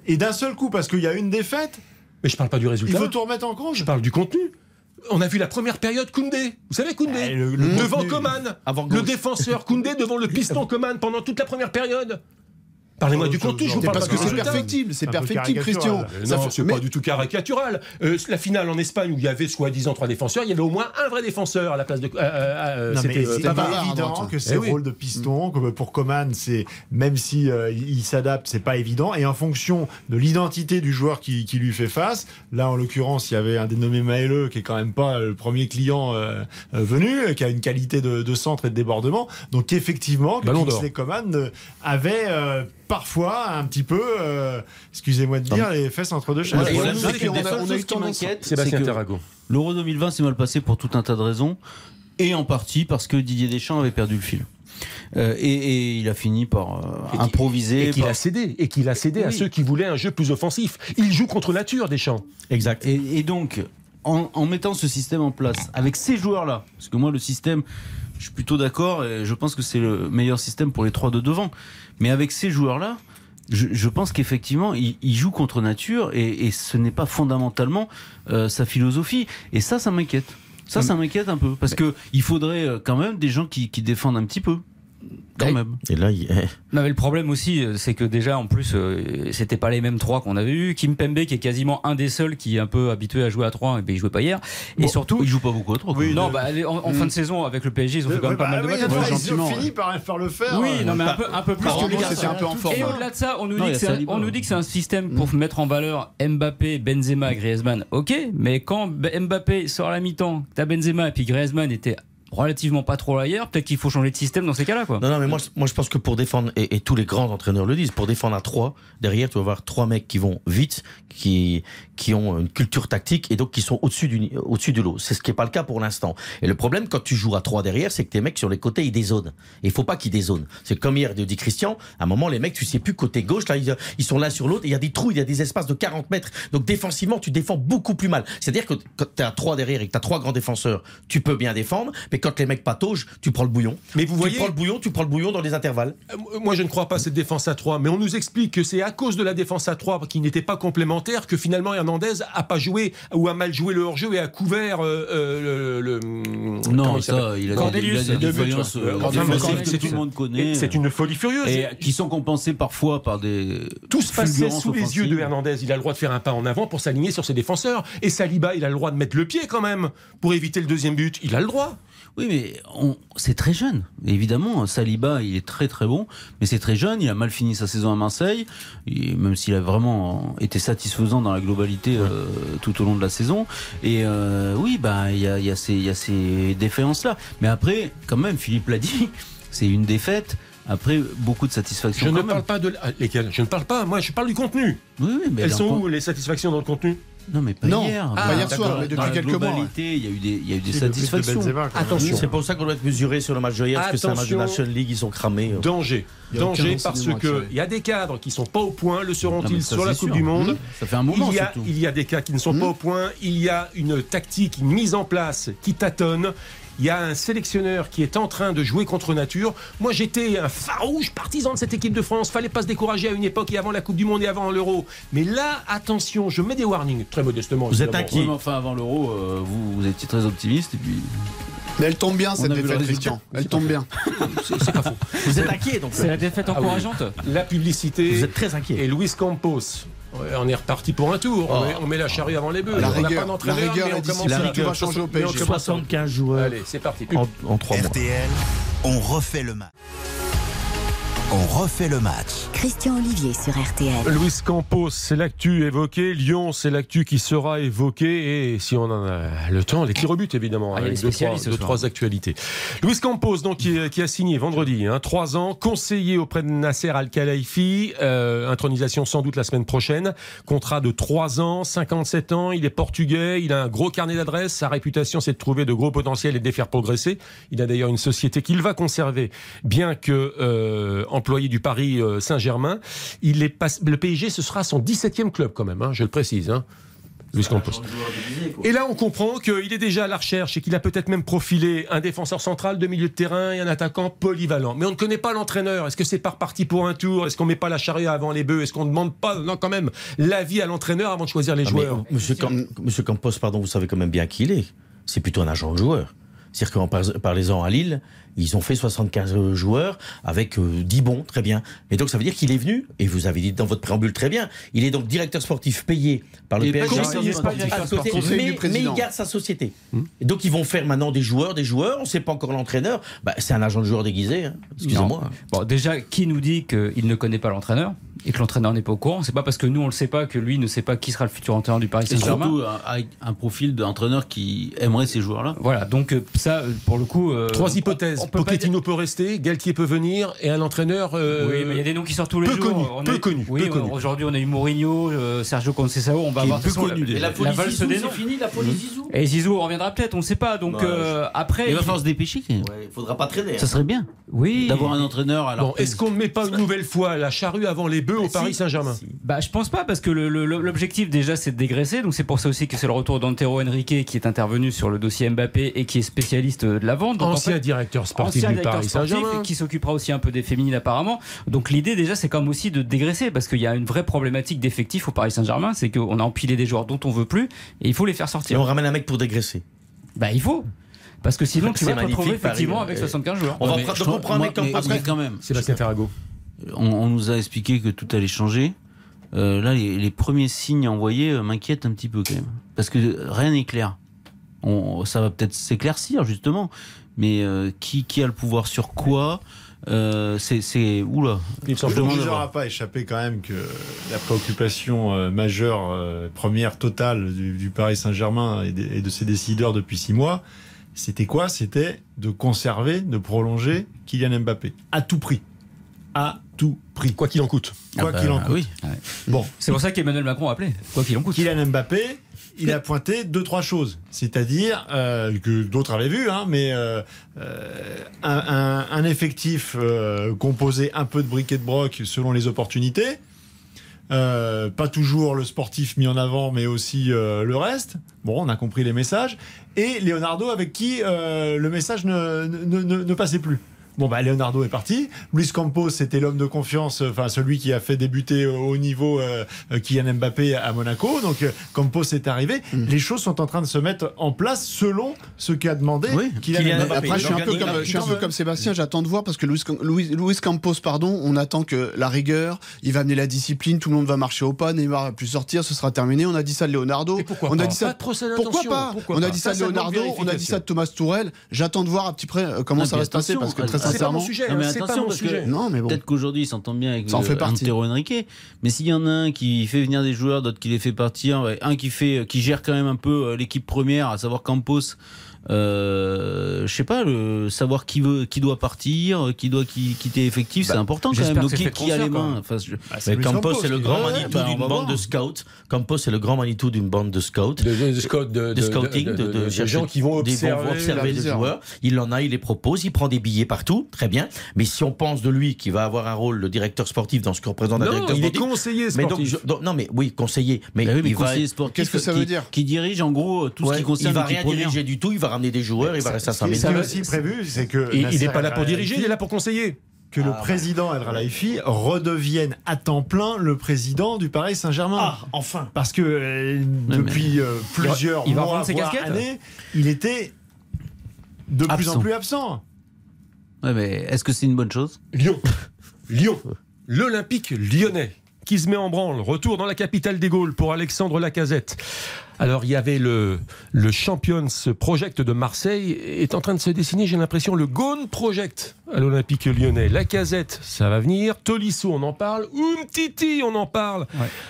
Et d'un seul coup, parce qu'il y a une défaite, Mais je parle pas du il résultat. faut tout remettre en cause. Je parle du contenu. On a vu la première période Koundé. Vous savez Koundé Eh, le- le Devant. Avant Le défenseur Koundé devant le piston Coman pendant toute la première période. Parlez-moi du contenu, je vous c'est parle Parce que c'est perfectible, c'est perfectible, Christian. non, c'est mais- pas du tout caricatural. Euh, la finale en Espagne où il y avait soi-disant trois défenseurs, il y avait au moins un vrai défenseur à la place de. euh, euh, euh, c'était c'est pas évident que ces Eh oui. rôles de piston, comme pour Coman, c'est même si euh, il s'adapte, c'est pas évident. Et en fonction de l'identité du joueur qui, qui lui fait face, là en l'occurrence, il y avait un dénommé Maëleux qui est quand même pas le premier client euh, venu, qui a une qualité de, de centre et de débordement. Donc effectivement. Kingsley Coman avait euh, parfois un petit peu, euh, excusez-moi de dire, les fesses entre deux chaises. Ouais, on eu qui m'inquiète, c'est Sébastien que Tarago. l'Euro 2020 s'est mal passé pour tout un tas de raisons, et en partie parce que Didier Deschamps avait perdu le fil. Euh, et, et il a fini par euh, improviser. Et qu'il par- a cédé. Et qu'il a cédé à ceux qui voulaient un jeu plus offensif. Il joue contre nature, Deschamps. Exact. Et, et donc, en, en mettant ce système en place, avec ces joueurs-là, parce que moi, le système, je suis plutôt d'accord, et je pense que c'est le meilleur système pour les trois de devant. Mais avec ces joueurs-là, je, je pense qu'effectivement, il, il joue contre nature, et, et ce n'est pas fondamentalement euh, sa philosophie. Et ça, ça m'inquiète. Ça, ça m'inquiète un peu, parce que il faudrait euh, quand même des gens qui, qui défendent un petit peu. Quand même. Et là, il- eh, Non, mais le problème aussi, euh, c'est que déjà, en plus, euh, c'était pas les mêmes trois qu'on avait eu. Kim Pembe, qui est quasiment un des seuls qui est un peu habitué à jouer à trois, et ben, il jouait pas hier. Et Bon, surtout, il joue pas beaucoup à trop. Oui, non, bah, en, en fin de saison, avec le PSG, ils ont fait quand même pas mal de bah, matchs. oui, Ouais, attends, ils ont fini par, par le faire. Oui, euh, non, mais un peu, un peu plus. Que les lui, garçons. c'était un peu en forme. Et au-delà de ça, on nous, Non, dit que on nous dit que c'est un système pour mettre en valeur Mbappé, Benzema, Griezmann. Ok, mais quand Mbappé sort à la mi-temps, t'as Benzema et puis Griezmann était relativement pas trop ailleurs, peut-être qu'il faut changer de système dans ces cas-là. Non, non, mais moi, moi je pense que pour défendre, et, tous les grands entraîneurs le disent, pour défendre à 3, derrière, tu vas avoir trois mecs qui vont vite, qui, qui ont une culture tactique et donc qui sont au-dessus du, au-dessus du lot. C'est ce qui n'est pas le cas pour l'instant. Et le problème, quand tu joues à 3 derrière, c'est que tes mecs sur les côtés, ils dézonent. Et il faut pas qu'ils dézonent. C'est comme hier, dit Christian, à un moment, les mecs, tu sais plus côté gauche, là, ils, ils sont l'un sur l'autre, il y a des trous, il y a des espaces de 40 mètres. Donc défensivement, tu défends beaucoup plus mal. C'est-à-dire que quand tu à 3 derrière et que tu as trois grands défenseurs, tu peux bien défendre, quand les mecs pataugent, tu prends le bouillon. Mais vous tu voyez- prends le bouillon, tu prends le bouillon dans les intervalles. Euh, Moi, je ne crois pas à cette défense à 3, mais on nous explique que c'est à cause de la défense à 3 qui n'était pas complémentaire que finalement Hernandez a pas joué ou a mal joué le hors-jeu et a couvert euh, euh, le, le- comment Non, il ça, il a il a des défaillances que tout le une- monde connaît. C'est une folie furieuse. Et qui sont compensées parfois par des. Tout se passait sous les yeux de Hernandez. Il a le droit de faire un pas en avant pour s'aligner sur ses défenseurs. Et Saliba, il a le droit de mettre le pied quand même pour éviter le deuxième but. Il a le droit. Oui, mais on- c'est très jeune. Évidemment, Saliba, il est très très bon, mais c'est très jeune. Il a mal fini sa saison à Marseille, et même s'il a vraiment été satisfaisant dans la globalité euh, tout au long de la saison. Et euh, oui, bah il y a, y a ces, ces défaillances-là. Mais après, quand même, Philippe l'a dit, c'est une défaite. Après, beaucoup de satisfaction. Je ne même. parle pas de lesquels. Je ne parle pas. Moi, je parle du contenu. Oui, oui, mais Elles sont où les satisfactions dans le contenu? Non, mais pas Non, hier. pas Dans- hier soir, mais depuis dans quelques mois, Il y a eu des, il y a eu des c'est le but de satisfactions. Attention. C'est pour ça qu'on doit être mesuré sur le match de hier, parce que c'est un match de. National League, ils sont cramés. Danger. A aucun Danger parce enseignement à que tirer. il y a des cadres qui sont pas au point. Le seront-ils sur la Coupe sûr. du Monde Mmh. Ça fait un moment il y, a, surtout. il y a des cas qui ne sont Mmh. pas au point. Il y a une tactique mise en place qui tâtonne. Il y a un sélectionneur qui est en train de jouer contre nature. Moi, j'étais un farouche partisan de cette équipe de France. Fallait pas se décourager à une époque et avant la Coupe du Monde et avant l'Euro. Mais là, attention, je mets des warnings très modestement. Vous êtes inquiet. Oui, enfin, avant l'euro, euh, vous, vous étiez très optimiste. Et puis... Mais elle tombe bien cette défaite. Christian. Elle tombe bien. Vous êtes inquiet, donc. C'est la défaite Ah oui. encourageante. La publicité. Vous êtes très inquiet. Et Luis Campos. Ouais, on est reparti pour un tour. On, met, on met la charrue avant les bœufs. La on n'a pas rigueur, d'entraîneur, la rigueur mais on est d'ici commence à- tout va changer au mais on PSG. commence à- 75 joueurs Allez, c'est parti. en, en 3 mois. RTL, on refait le match. On refait le match. Christian Olivier sur RTL. Luis Campos, c'est l'actu évoqué. Lyon, c'est l'actu qui sera évoqué. Et si on en a le temps, les tirs au but, évidemment. Ah, avec deux, trois, deux, trois actualités. Luis Campos, donc, qui, qui a signé vendredi, hein, trois ans, conseiller auprès de Nasser Al-Khelaifi. Euh, intronisation sans doute la semaine prochaine. Contrat de trois ans, 57 ans. Il est portugais. Il a un gros carnet d'adresses. Sa réputation, c'est de trouver de gros potentiels et de les faire progresser. Il a d'ailleurs une société qu'il va conserver, bien que euh, employé du Paris euh, Saint-Germain. Il est pas- le PSG, ce sera son 17e club quand même, hein, je le précise. Hein. Luis Campos. Et là, on comprend qu'il est déjà à la recherche et qu'il a peut-être même profilé un défenseur central de milieu de terrain et un attaquant polyvalent. Mais on ne connaît pas l'entraîneur. Est-ce que c'est par parti pour un tour? Est-ce qu'on met pas la charrue avant les bœufs? Est-ce qu'on ne demande pas, non, quand même, l'avis à l'entraîneur avant de choisir les Ah, mais, joueurs Monsieur, Cam- Monsieur Campos, pardon, vous savez quand même bien qui il est. C'est plutôt un agent de joueur. C'est-à-dire qu'en par- parlant à Lille, ils ont fait 75 joueurs avec euh, 10 bons, très bien. Et donc ça veut dire qu'il est venu, et vous avez dit dans votre préambule très bien, il est donc directeur sportif payé par le PSG. mais, il garde sa société. Et donc ils vont faire maintenant des joueurs, des joueurs, on ne sait pas encore l'entraîneur. Bah, c'est un agent de joueur déguisé, hein. excusez-moi. Bon, déjà, qui nous dit qu'il ne connaît pas l'entraîneur et que l'entraîneur n'est pas au courant? C'est pas parce que nous on le sait pas que lui ne sait pas qui sera le futur entraîneur du Paris Et Saint-Germain. surtout euh, avec un profil d'entraîneur qui aimerait ces joueurs-là. Voilà, donc euh, ça, euh, pour le coup. euh, Trois hypothèses. On- peut pas Pochettino peut rester, Galtier peut venir et un entraîneur. euh, Oui, mais il y a des noms qui sortent tous les peu jours. connus, On peu eu- Oui, connus. aujourd'hui on a eu Mourinho, euh, Sergio Conceição. On va Qui est voir peu façon, connu, la- la, Et la valse des noms. fini, la folie Zizou. Et Zizou on reviendra peut-être, on ne sait pas. Donc Ouais, euh, après. Il va falloir se dépêcher. Il faudra pas traîner. Ça serait bien Oui. d'avoir un entraîneur à la Bon, est-ce qu'on ne met pas une nouvelle fois la charrue avant les bœufs au Paris Saint-Germain Bah, je pense pas parce que l'objectif déjà c'est de dégraisser. Donc c'est pour ça aussi que c'est le retour d'Antero Henrique qui est intervenu sur le dossier Mbappé et qui est spécialiste de la vente. Donc, en Ancien fait, directeur sportif ancien du directeur Paris Saint-Germain. et qui s'occupera aussi un peu des féminines apparemment. Donc l'idée déjà c'est quand même aussi de dégraisser parce qu'il y a une vraie problématique d'effectifs au Paris Saint-Germain, c'est qu'on a empilé des joueurs dont on veut plus et il faut les faire Et sortir. on ramène un mec pour dégraisser. Bah il faut. Parce que sinon tu C'est vas te retrouver effectivement euh, avec euh, 75 joueurs. On va prendre- je donc on trouve- prend un mec comme Pascal. quand même. Sébastien Ferrago. On, on nous a expliqué que tout allait changer. Euh, là, les, les premiers signes envoyés euh, m'inquiètent un petit peu quand même. Parce que rien n'est clair. On, ça va peut-être s'éclaircir justement. Mais euh, qui, qui a le pouvoir sur quoi Euh, C'est. Oula. Il ne aura pas échappé quand même que la préoccupation euh, majeure, euh, première totale du, du Paris Saint-Germain et, de ses décideurs depuis six mois, c'était quoi? C'était de conserver, de prolonger Kylian Mbappé à tout prix, à tout prix, Quoi qu'il en coûte. quoi Ah bah, qu'il en coûte. Oui. Bon, C'est pour ça qu'Emmanuel Macron a appelé, quoi qu'il en coûte. Kylian Mbappé, il a pointé deux trois choses, c'est-à-dire euh, que d'autres avaient vu, hein, mais euh, euh, un, effectif composé un peu de briquet de broc selon les opportunités. Pas toujours le sportif mis en avant, mais aussi le reste. Bon, on a compris les messages. Et Leonardo, avec qui le message ne passait plus. Bon, bah, Leonardo est parti. Luis Campos, c'était l'homme de confiance, euh, enfin, celui qui a fait débuter au haut niveau euh, euh, Kylian Mbappé à Monaco. Donc, euh, Campos est arrivé. Les choses sont en train de se mettre en place selon ce qu'a demandé Oui, Kylian, Kylian Mbappé. Après, je suis un peu comme, il- je suis un il- peu comme Sébastien, j'attends de voir parce que Luis, Luis, Luis Campos, pardon, on attend que la rigueur, il va amener la discipline, tout le monde va marcher au pas, Neymar va plus sortir, ce sera terminé. On a dit ça de Leonardo. Et pourquoi on pas a dit ça. Pas de procès Pourquoi pas Pourquoi On a pas dit ça de Leonardo, on a dit ça de Thomas Tourel. J'attends de voir à petit près euh, comment ça va se passer parce que très attention, C'est pas mon sincèrement. sujet. Non, mais hein, attention, parce que- sujet. Non, mais bon. Peut-être qu'aujourd'hui, il s'entend bien avec Ça en euh, fait. Antero Henrique. Mais s'il y en a un qui fait venir des joueurs, d'autres qui les fait partir, un qui fait, qui gère quand même un peu euh, l'équipe première, à savoir Campos. Euh, je sais pas, le, savoir qui veut, qui doit partir, qui doit qui, quitter effectif, c'est important quand même. Donc c'est qui, a les mains enfin, je- c'est Mais Luis Campos, c'est le grand Manitou bah, d'une bande de scouts. Campos, c'est le grand Manitou d'une bande de scouts. de, de, de scout- de- de de- scouting, de, de, gens qui vont observer. observer la les joueurs. Il en a, il les propose, il prend des billets partout, très bien. Mais si on pense de lui qui va avoir un rôle de directeur sportif dans ce que représente un Non, directeur il est sportif. conseiller mais donc, sportif. je- donc, non, mais oui, conseiller. Mais, Bah oui, mais il va, conseiller sportif, Qu'est-ce que ça veut dire Qui dirige en gros tout ce qui concerne il va rien diriger du tout, il va ramener des joueurs, il va rester à Ce qui est- 5000 ce qui est va- aussi prévu, c'est que Il- il n'est pas là pour diriger, il est là pour conseiller. que le Ah, président El Khelaifi redevienne à temps plein le président du Paris Saint-Germain. Ah, enfin. Parce que euh, depuis euh, plusieurs il va mois, voire casquettes années, il était de plus en plus absent. Ouais, mais est-ce que c'est une bonne chose? Lyon. Lyon. L'Olympique lyonnais qui se met en branle. Retour dans la capitale des Gaules pour Alexandre Lacazette. Alors, il y avait le, le Champions Project de Marseille est en train de se dessiner, j'ai l'impression, le Gone Project à l'Olympique lyonnais. La casette, ça va venir. Tolisso, on en parle. Umtiti, on en parle.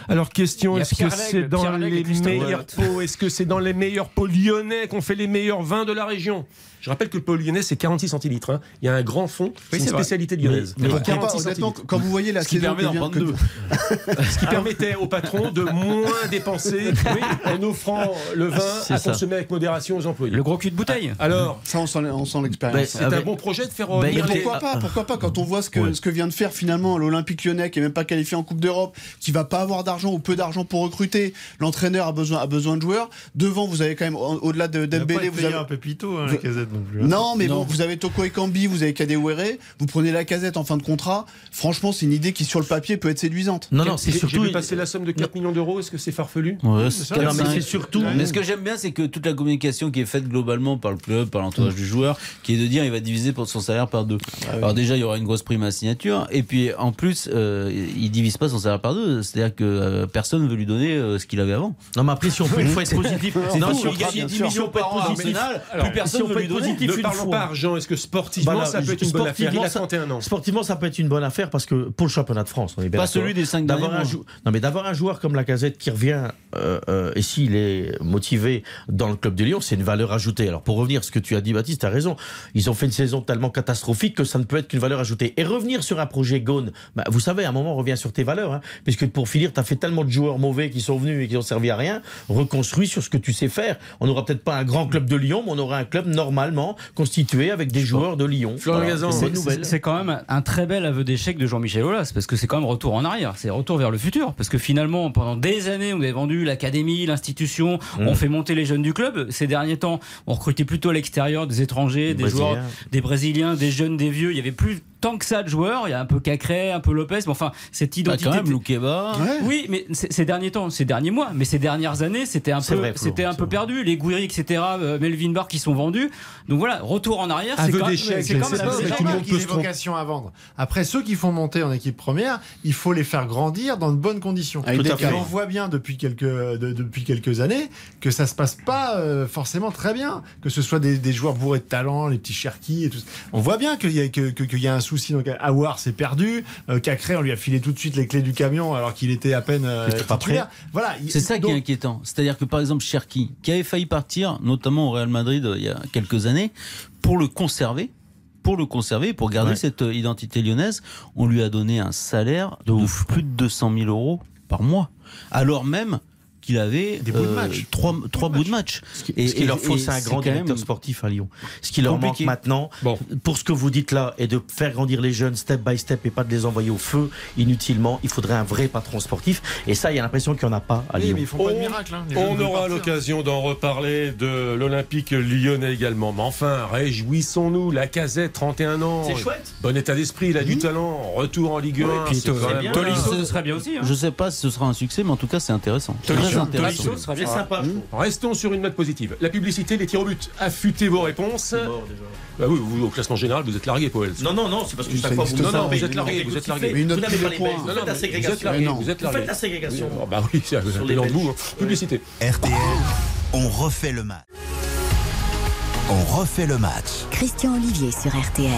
Alors, question, est-ce que c'est dans Pierre les meilleurs pots Est-ce que c'est dans les meilleurs pots lyonnais qu'on fait les meilleurs vins de la région? Je rappelle que le pot lyonnais, c'est 46 centilitres. hein. Il y a un grand fond, c'est une c'est vrai. spécialité lyonnaise. Mais pas, 46 honnêtement, centilitres. quand vous voyez la Ce qui permet d'en prendre deux. Ce qui permettait au patron de moins dépenser en offrant le vin C'est à ça. consommer avec modération aux employés. Le gros cul de bouteille. Alors, Ça, on sent, on sent l'expérience. c'est un avec- bon projet de faire Bah, Mais les- pourquoi pas Pourquoi pas quand on voit ce que, Ouais. ce que vient de faire finalement l'Olympique lyonnais qui est même pas qualifié en Coupe d'Europe, qui va pas avoir d'argent ou peu d'argent pour recruter, l'entraîneur a besoin, a besoin de joueurs. Devant, vous avez quand même, au- au-delà de Dembélé, vous avez... un pépito, hein, Vous- la casette non plus. hein. Non, mais Non. bon, vous avez Toko Ekambi, vous avez Kadewere, vous prenez la casette en fin de contrat. Franchement, c'est une idée qui, sur le papier, peut être séduisante. Non, non, c'est surtout. J'ai passer la somme de 4 millions d'euros, est-ce que c'est farfelu Ouais, C'est c'est ça, Non, mais 4-5. c'est surtout. Mais ce que j'aime bien, c'est que toute la communication qui est faite globalement par le club, par l'entourage Mm. du joueur, qui est de dire il va diviser pour son salaire par deux. Ah Alors déjà, il y aura une grosse prime à signature, et puis en plus, euh, il divise pas son salaire par deux. C'est-à-dire que euh, personne ne veut lui donner euh, ce qu'il avait avant. Non, mais après, si on peut, il faut être positif. Non, fou, si on gagne gagne 10 10 millions par an Arsenal, plus personne ne peut lui donner. Ne une parlons fois. pas argent, est-ce que sportivement Voilà, ça peut être une bonne affaire? Il a sportivement, 31 ans. Sportivement, ça peut être une bonne affaire parce que pour le championnat de France, on est bien Pas celui des cinq d'avoir derniers un, non, mais d'avoir un joueur comme Lacazette qui revient euh, euh, et s'il est motivé dans le club de Lyon, c'est une valeur ajoutée. Alors pour revenir à ce que tu as dit, Baptiste, tu as raison. Ils ont fait une saison tellement catastrophique que ça ne peut être qu'une valeur ajoutée. Et revenir sur un projet Gone, bah, vous savez, à un moment, on revient sur tes valeurs. Hein, puisque pour finir, tu as fait tellement de joueurs mauvais qui sont venus et qui ont servi à rien. Reconstruis sur ce que tu sais faire. On n'aura peut-être pas un grand club de Lyon, mais on aura un club normalement constitué avec des joueurs de Lyon. C'est quand même un très bel aveu d'échec de Jean-Michel Aulas, parce que c'est quand même retour en arrière, c'est retour vers le futur. Parce que finalement, pendant des années, on avait vendu l'académie, on fait monter les jeunes du club. Ces derniers temps, on recrutait plutôt à l'extérieur des étrangers, des joueurs, des Brésiliens, des jeunes, des vieux. Il y avait plus tant que ça de joueurs. Il y a un peu Cacré, un peu Lopez, mais enfin, cette Bah, identité. quand même, Loukeba. Ouais. Oui, mais ces derniers temps, ces derniers mois, mais ces dernières années, c'était un peu, vrai, Flo, c'était un c'est peu vrai. perdu. Les Gouiri, etc., euh, Melvin Barr qui sont vendus. Donc voilà, retour en arrière. c'est quand- d'échec, c'est quand même normal. qu'ils aient vocation à vendre. Après, ceux qui font monter en équipe première, il faut les faire grandir dans de bonnes conditions. Et on voit bien depuis quelques, de- depuis quelques années que ça se passe pas euh, forcément très bien. Que ce soit des, des joueurs bourrés de talent, les petits Cherki et tout ça. On voit bien qu'il y, a- que- que- qu'il y a un souci. Donc, Awar s'est perdu. Euh, Cacré, on lui a filé tout de suite les clés du camion alors qu'il était à peine euh, titulaire. Voilà. il- C'est ça qui est inquiétant. C'est-à-dire que par exemple Cherki, qui avait failli partir, notamment au Real Madrid euh, il y a quelques années, pour le conserver, pour le conserver, pour garder Ouais. cette euh, identité lyonnaise, on lui a donné un salaire de, plus de 200 000 euros par mois, alors même qu'il avait Des bouts de euh, match. trois, trois bouts de match. Ce qui- ce qu'il leur faut, et c'est un grand même directeur sportif à Lyon. Ce qui leur compliqué. manque maintenant, Bon. pour ce que vous dites là, et de faire grandir les jeunes step by step et pas de les envoyer au feu inutilement, il faudrait un vrai patron sportif. Et ça, il y a l'impression qu'il n'y en a pas à Oui, Lyon. mais ils font pas de On- miracle. hein. On aura l'occasion d'en reparler de l'Olympique lyonnais également. Mais enfin, réjouissons-nous. La casette, 31 ans. C'est chouette. Bon état d'esprit, il a du talent. Retour en Ligue 1. puis c'est quand c'est même- bien. Tolisso, ce serait bien aussi. hein. Je sais pas si ce sera un succès, mais en tout cas c'est intéressant. Tolisso, intéressant. C'est bien. sympa. je trouve. Restons sur une note positive. La publicité, les tirs au but. Affûtez vos réponses. Bah oui, vous, au classement général, vous êtes largué, Poel. Non, non, non, c'est parce que Ça chaque fois vous pas. Non, non, vous êtes largué, vous êtes largué. Vous n'avez pas de les points. Belges. Vous faites la ségrégation. Vous êtes largué, Mais non. vous êtes Vous largué. faites la ségrégation. Bah oui, c'est le Belges. bout. hein. Publicité. RTL, on refait le match. On refait le match. Christian Olivier sur RTL.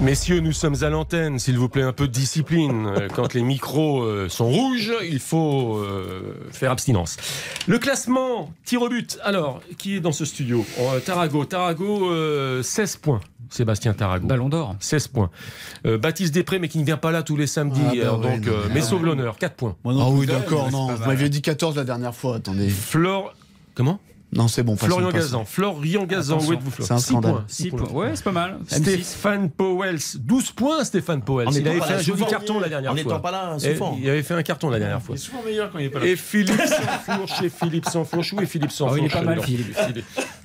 Messieurs, nous sommes à l'antenne. S'il vous plaît, un peu de discipline. Euh, Quand les micros euh, sont rouges, il faut euh, faire abstinence. Le classement, tir au but. Alors, qui est dans ce studio? Euh, Tarago. Tarago, euh, 16 points. Sébastien Tarago. Ballon d'or. 16 points. Euh, Baptiste Després, mais qui ne vient pas là tous les samedis. Ah bah alors ouais, donc, non, euh, mais sauve l'honneur. 4 points. Ah oui, d'accord, non. Vous m'aviez dit 14 la dernière fois, attendez. Flore. Comment? Non, c'est bon, Florian passons. Gazan. Florian Gazan, où êtes-vous, Flo c'est un scandale. points, six 6 points. Ouais, c'est pas mal. M6. Stéphane Powell, 12 points Stéphane Powell. En Il avait pas fait là un joli carton la dernière En fois. n'étant pas là Et souvent. Il avait fait un carton la dernière fois. Il est souvent meilleur quand il est pas là. Et Philippe Sansfourche, chez Philippe Sansfourche, où est Philippe Ah Sansfourche oui, il est pas mal, Philippe.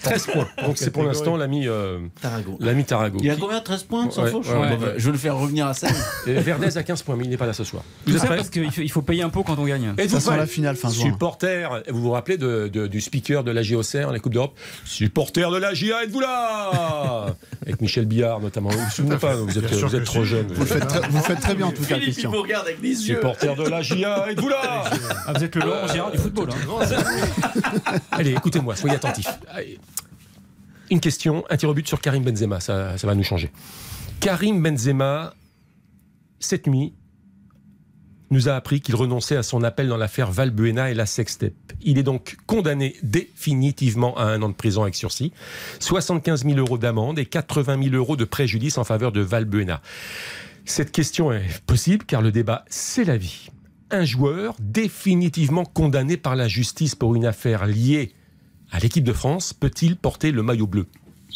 13 points. Donc c'est pour l'instant l'ami euh, Tarago. l'ami Tarago. Il a combien 13 points, sans Ouais, fauche ouais, ouais, ouais. Je vais le faire revenir à 16. Et Verdez a 15 points, mais il n'est pas là ce soir. Vous prêts parce qu'il faut, payer un pot quand on gagne. Êtes-vous Ça prêts la finale fin juin. Supporter, vous vous rappelez de, de- du speaker de la JOCR, la Coupe d'Europe Supporter de la JA, êtes-vous là Avec Michel Billard notamment. Vous vous souvenez pas, vous êtes, vous trop si. jeune. Vous faites très, vous le faites très bien en tout cas, Christian. regarde avec les yeux. Supporter de la JA, êtes-vous là Ah, vous êtes le Laurent Gérard du football. hein. Allez, écoutez-moi, soyez attentifs. Une question, un tir au but sur Karim Benzema, ça, ça va nous changer. Karim Benzema, cette nuit, nous a appris qu'il renonçait à son appel dans l'affaire Valbuena et la sextape. Il est donc condamné définitivement à un an de prison avec sursis, 75 000 euros d'amende et 80 000 euros de préjudice en faveur de Valbuena. Cette question est possible car le débat, c'est la vie. Un joueur définitivement condamné par la justice pour une affaire liée à l'équipe de France peut-il porter le maillot bleu?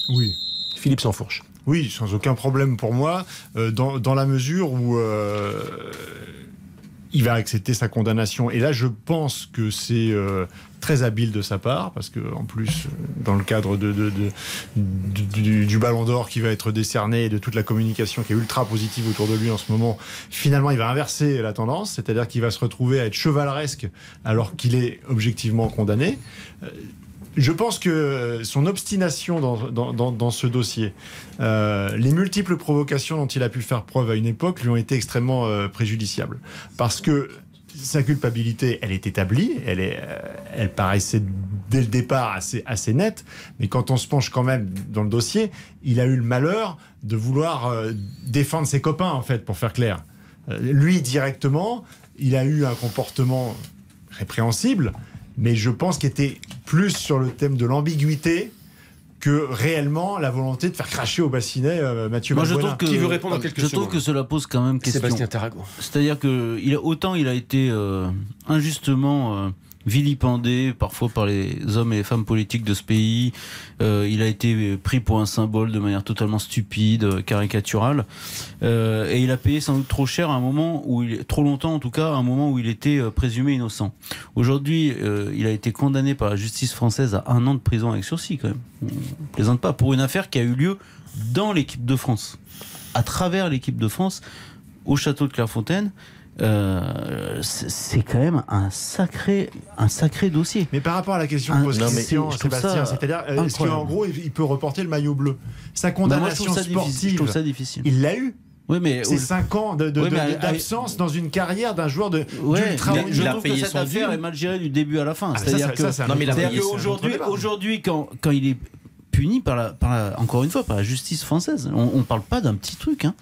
Oui. Philippe Sansfourche. Oui, sans aucun problème pour moi, euh, dans, dans la mesure où euh, il va accepter sa condamnation. Et là, je pense que c'est euh, très habile de sa part, parce que en plus, euh, dans le cadre du Ballon d'Or qui va être décerné et de toute la communication qui est ultra positive autour de lui en ce moment, finalement, il va inverser la tendance, c'est-à-dire qu'il va se retrouver à être chevaleresque alors qu'il est objectivement condamné. Euh, Je pense que son obstination dans, ce dossier, euh, les multiples provocations dont il a pu faire preuve à une époque lui ont été extrêmement euh, préjudiciables. Parce que sa culpabilité, elle est établie, elle, est, euh, elle paraissait dès le départ assez, assez nette, mais quand on se penche quand même dans le dossier, il a eu le malheur de vouloir euh, défendre ses copains, en fait, pour faire clair. Euh, lui, directement, il a eu un comportement répréhensible, mais je pense qu'il était plus sur le thème de l'ambiguïté que réellement la volonté de faire cracher au bassinet euh, Mathieu Moi, je trouve que, Qui veut répondre en quelques je trouve que cela pose quand même question. Sébastien Tarago. C'est-à-dire que il a, autant il a été euh, injustement euh, vilipendé parfois par les hommes et les femmes politiques de ce pays. Euh, il a été pris pour un symbole de manière totalement stupide, euh, caricaturale, Euh, et il a payé sans doute trop cher à un moment où il trop longtemps en tout cas, un moment où il était présumé innocent. Aujourd'hui, il a été condamné par la justice française à un an de prison avec sursis quand même. On plaisante pas pour une affaire qui a eu lieu dans l'équipe de France, à travers l'équipe de France au château de Clairefontaine. Euh, c'est quand même un sacré, un sacré dossier. Mais par rapport à la question que pose non, mais Christian, je trouve Sébastien, ça c'est-à-dire, euh, est-ce qu'en gros, il il peut reporter le maillot bleu? Sa Bah, moi, je condamnation trouve ça difficile. Je sportive, trouve ça difficile. il l'a eu? Oui, mais C'est 5 ans de- de- Oui, de- mais- d'absence dans une carrière d'un joueur de Ouais, mais je a trouve que cette son affaire dû. est mal gérée du début à la fin. Ah, C'est-à-dire il qu'aujourd'hui, aujourd'hui, quand, quand il est puni par la, par la- encore une fois, par la justice française, on, on parle pas d'un petit truc. Hein.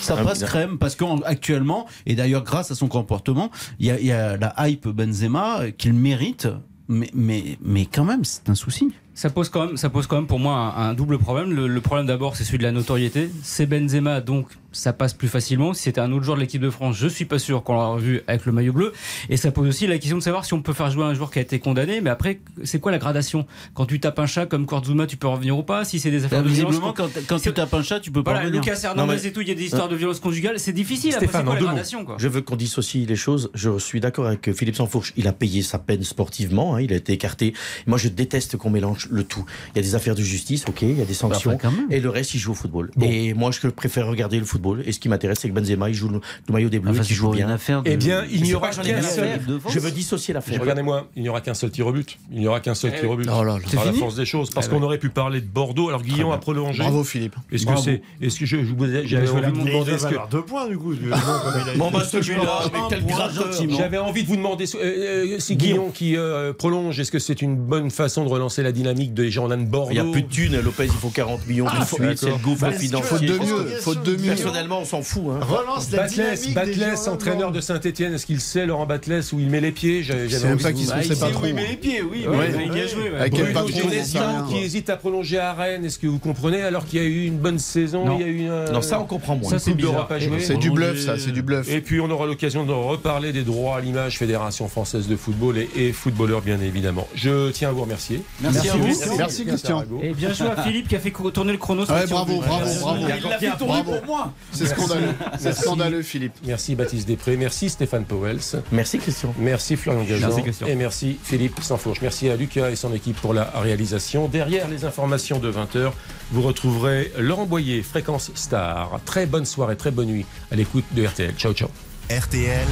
Ça Ah, passe crème parce qu'actuellement, et d'ailleurs grâce à son comportement, il y y a la hype Benzema euh, qu'il mérite, mais, mais, mais quand même, c'est un souci. Ça pose quand même, ça pose quand même pour moi un, un double problème. Le, le problème d'abord, c'est celui de la notoriété. C'est Benzema, donc ça passe plus facilement. Si c'était un autre joueur de l'équipe de France, je suis pas sûr qu'on l'aurait vu avec le maillot bleu. Et ça pose aussi la question de savoir si on peut faire jouer un joueur qui a été condamné. Mais après, c'est quoi la gradation? Quand tu tapes un chat comme Kortzuma, tu peux revenir ou pas? Si c'est des affaires de violence, Visiblement, quand, quand tu tapes un chat, tu peux pas voilà, revenir. Lucas Hernandez Non, mais- et tout, il y a des histoires de violence conjugale. C'est difficile. Après, Stéphane, c'est quoi la gradation quoi? Je veux qu'on dissocie les choses. Je suis d'accord avec Philippe Sansfourche. Il a payé sa peine sportivement. hein, il a été écarté. Moi, je déteste qu'on mélange le tout. Il y a des affaires de justice, ok. Il y a des sanctions. Bah, même. Et le reste, il joue au football. Et moi, je préfère regarder le football. Et ce qui m'intéresse, c'est que Benzema, il joue le, le maillot des Bleus, Enfin, qui c'est joue bien. affaire de- Eh bien, il n'y aura qu'un seul. Je veux dissocier l'affaire. Regardez-moi, il n'y aura qu'un seul tir au but. Il n'y aura qu'un seul tir au but. Oh. Par C'est la force des choses. Parce Eh qu'on aurait pu parler de Bordeaux. Alors Guillaume a prolongé. Bravo Philippe. Est-ce que c'est. Est-ce que je, vous j'avais envie de il demander. que- deux points du coup. bon, il bah, celui-là, quel. J'avais envie de vous demander, euh, euh, si Guillaume qui euh, prolonge, est-ce que c'est une bonne façon de relancer la dynamique des gens de Bordeaux Il n'y a plus de thunes. Lopez, il faut 40 millions tout de suite. C'est le gouffre financier. Faute de mieux, faute de mieux. Personnellement, on s'en fout. Hein. Relance la Batles, dynamique des Batles, gens entraîneur de Saint-Etienne, est-ce qu'il sait, Laurent Batles, où il met les pieds? J'avais même pas de qu'il se Ah, sait il pas sait trop. où il met les pieds, oui. Ouais, mais il y a joué. ouais. Avec qui hésite à prolonger à Rennes, est-ce que vous comprenez Alors qu'il y a eu une bonne saison, Non. il y a eu un- Non, ça, on comprend moins. Ça, c'est. C'est du bluff, ça, c'est du bluff. Et puis on aura l'occasion de reparler des droits à l'image Fédération française de football et, footballeurs bien évidemment. Je tiens à vous remercier. Merci, vous. Merci, Christian. Et bien joué à Philippe qui a fait tourner le chrono. sur Ouais, bravo, bravo, bravo. Il l'a fait tourner pour moi. C'est scandaleux. C'est scandaleux, Philippe. Merci Baptiste Després, merci Stéphane Powels, Merci Christian. merci Florian Gazan Merci, Christian. et merci Philippe Sansfourche. Merci à Lucas et son équipe pour la réalisation. Derrière les informations de 20h, vous retrouverez Laurent Boyer, Fréquence Star. Très bonne soirée, très bonne nuit à l'écoute de RTL. Ciao, ciao. RTL,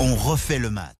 on refait le match.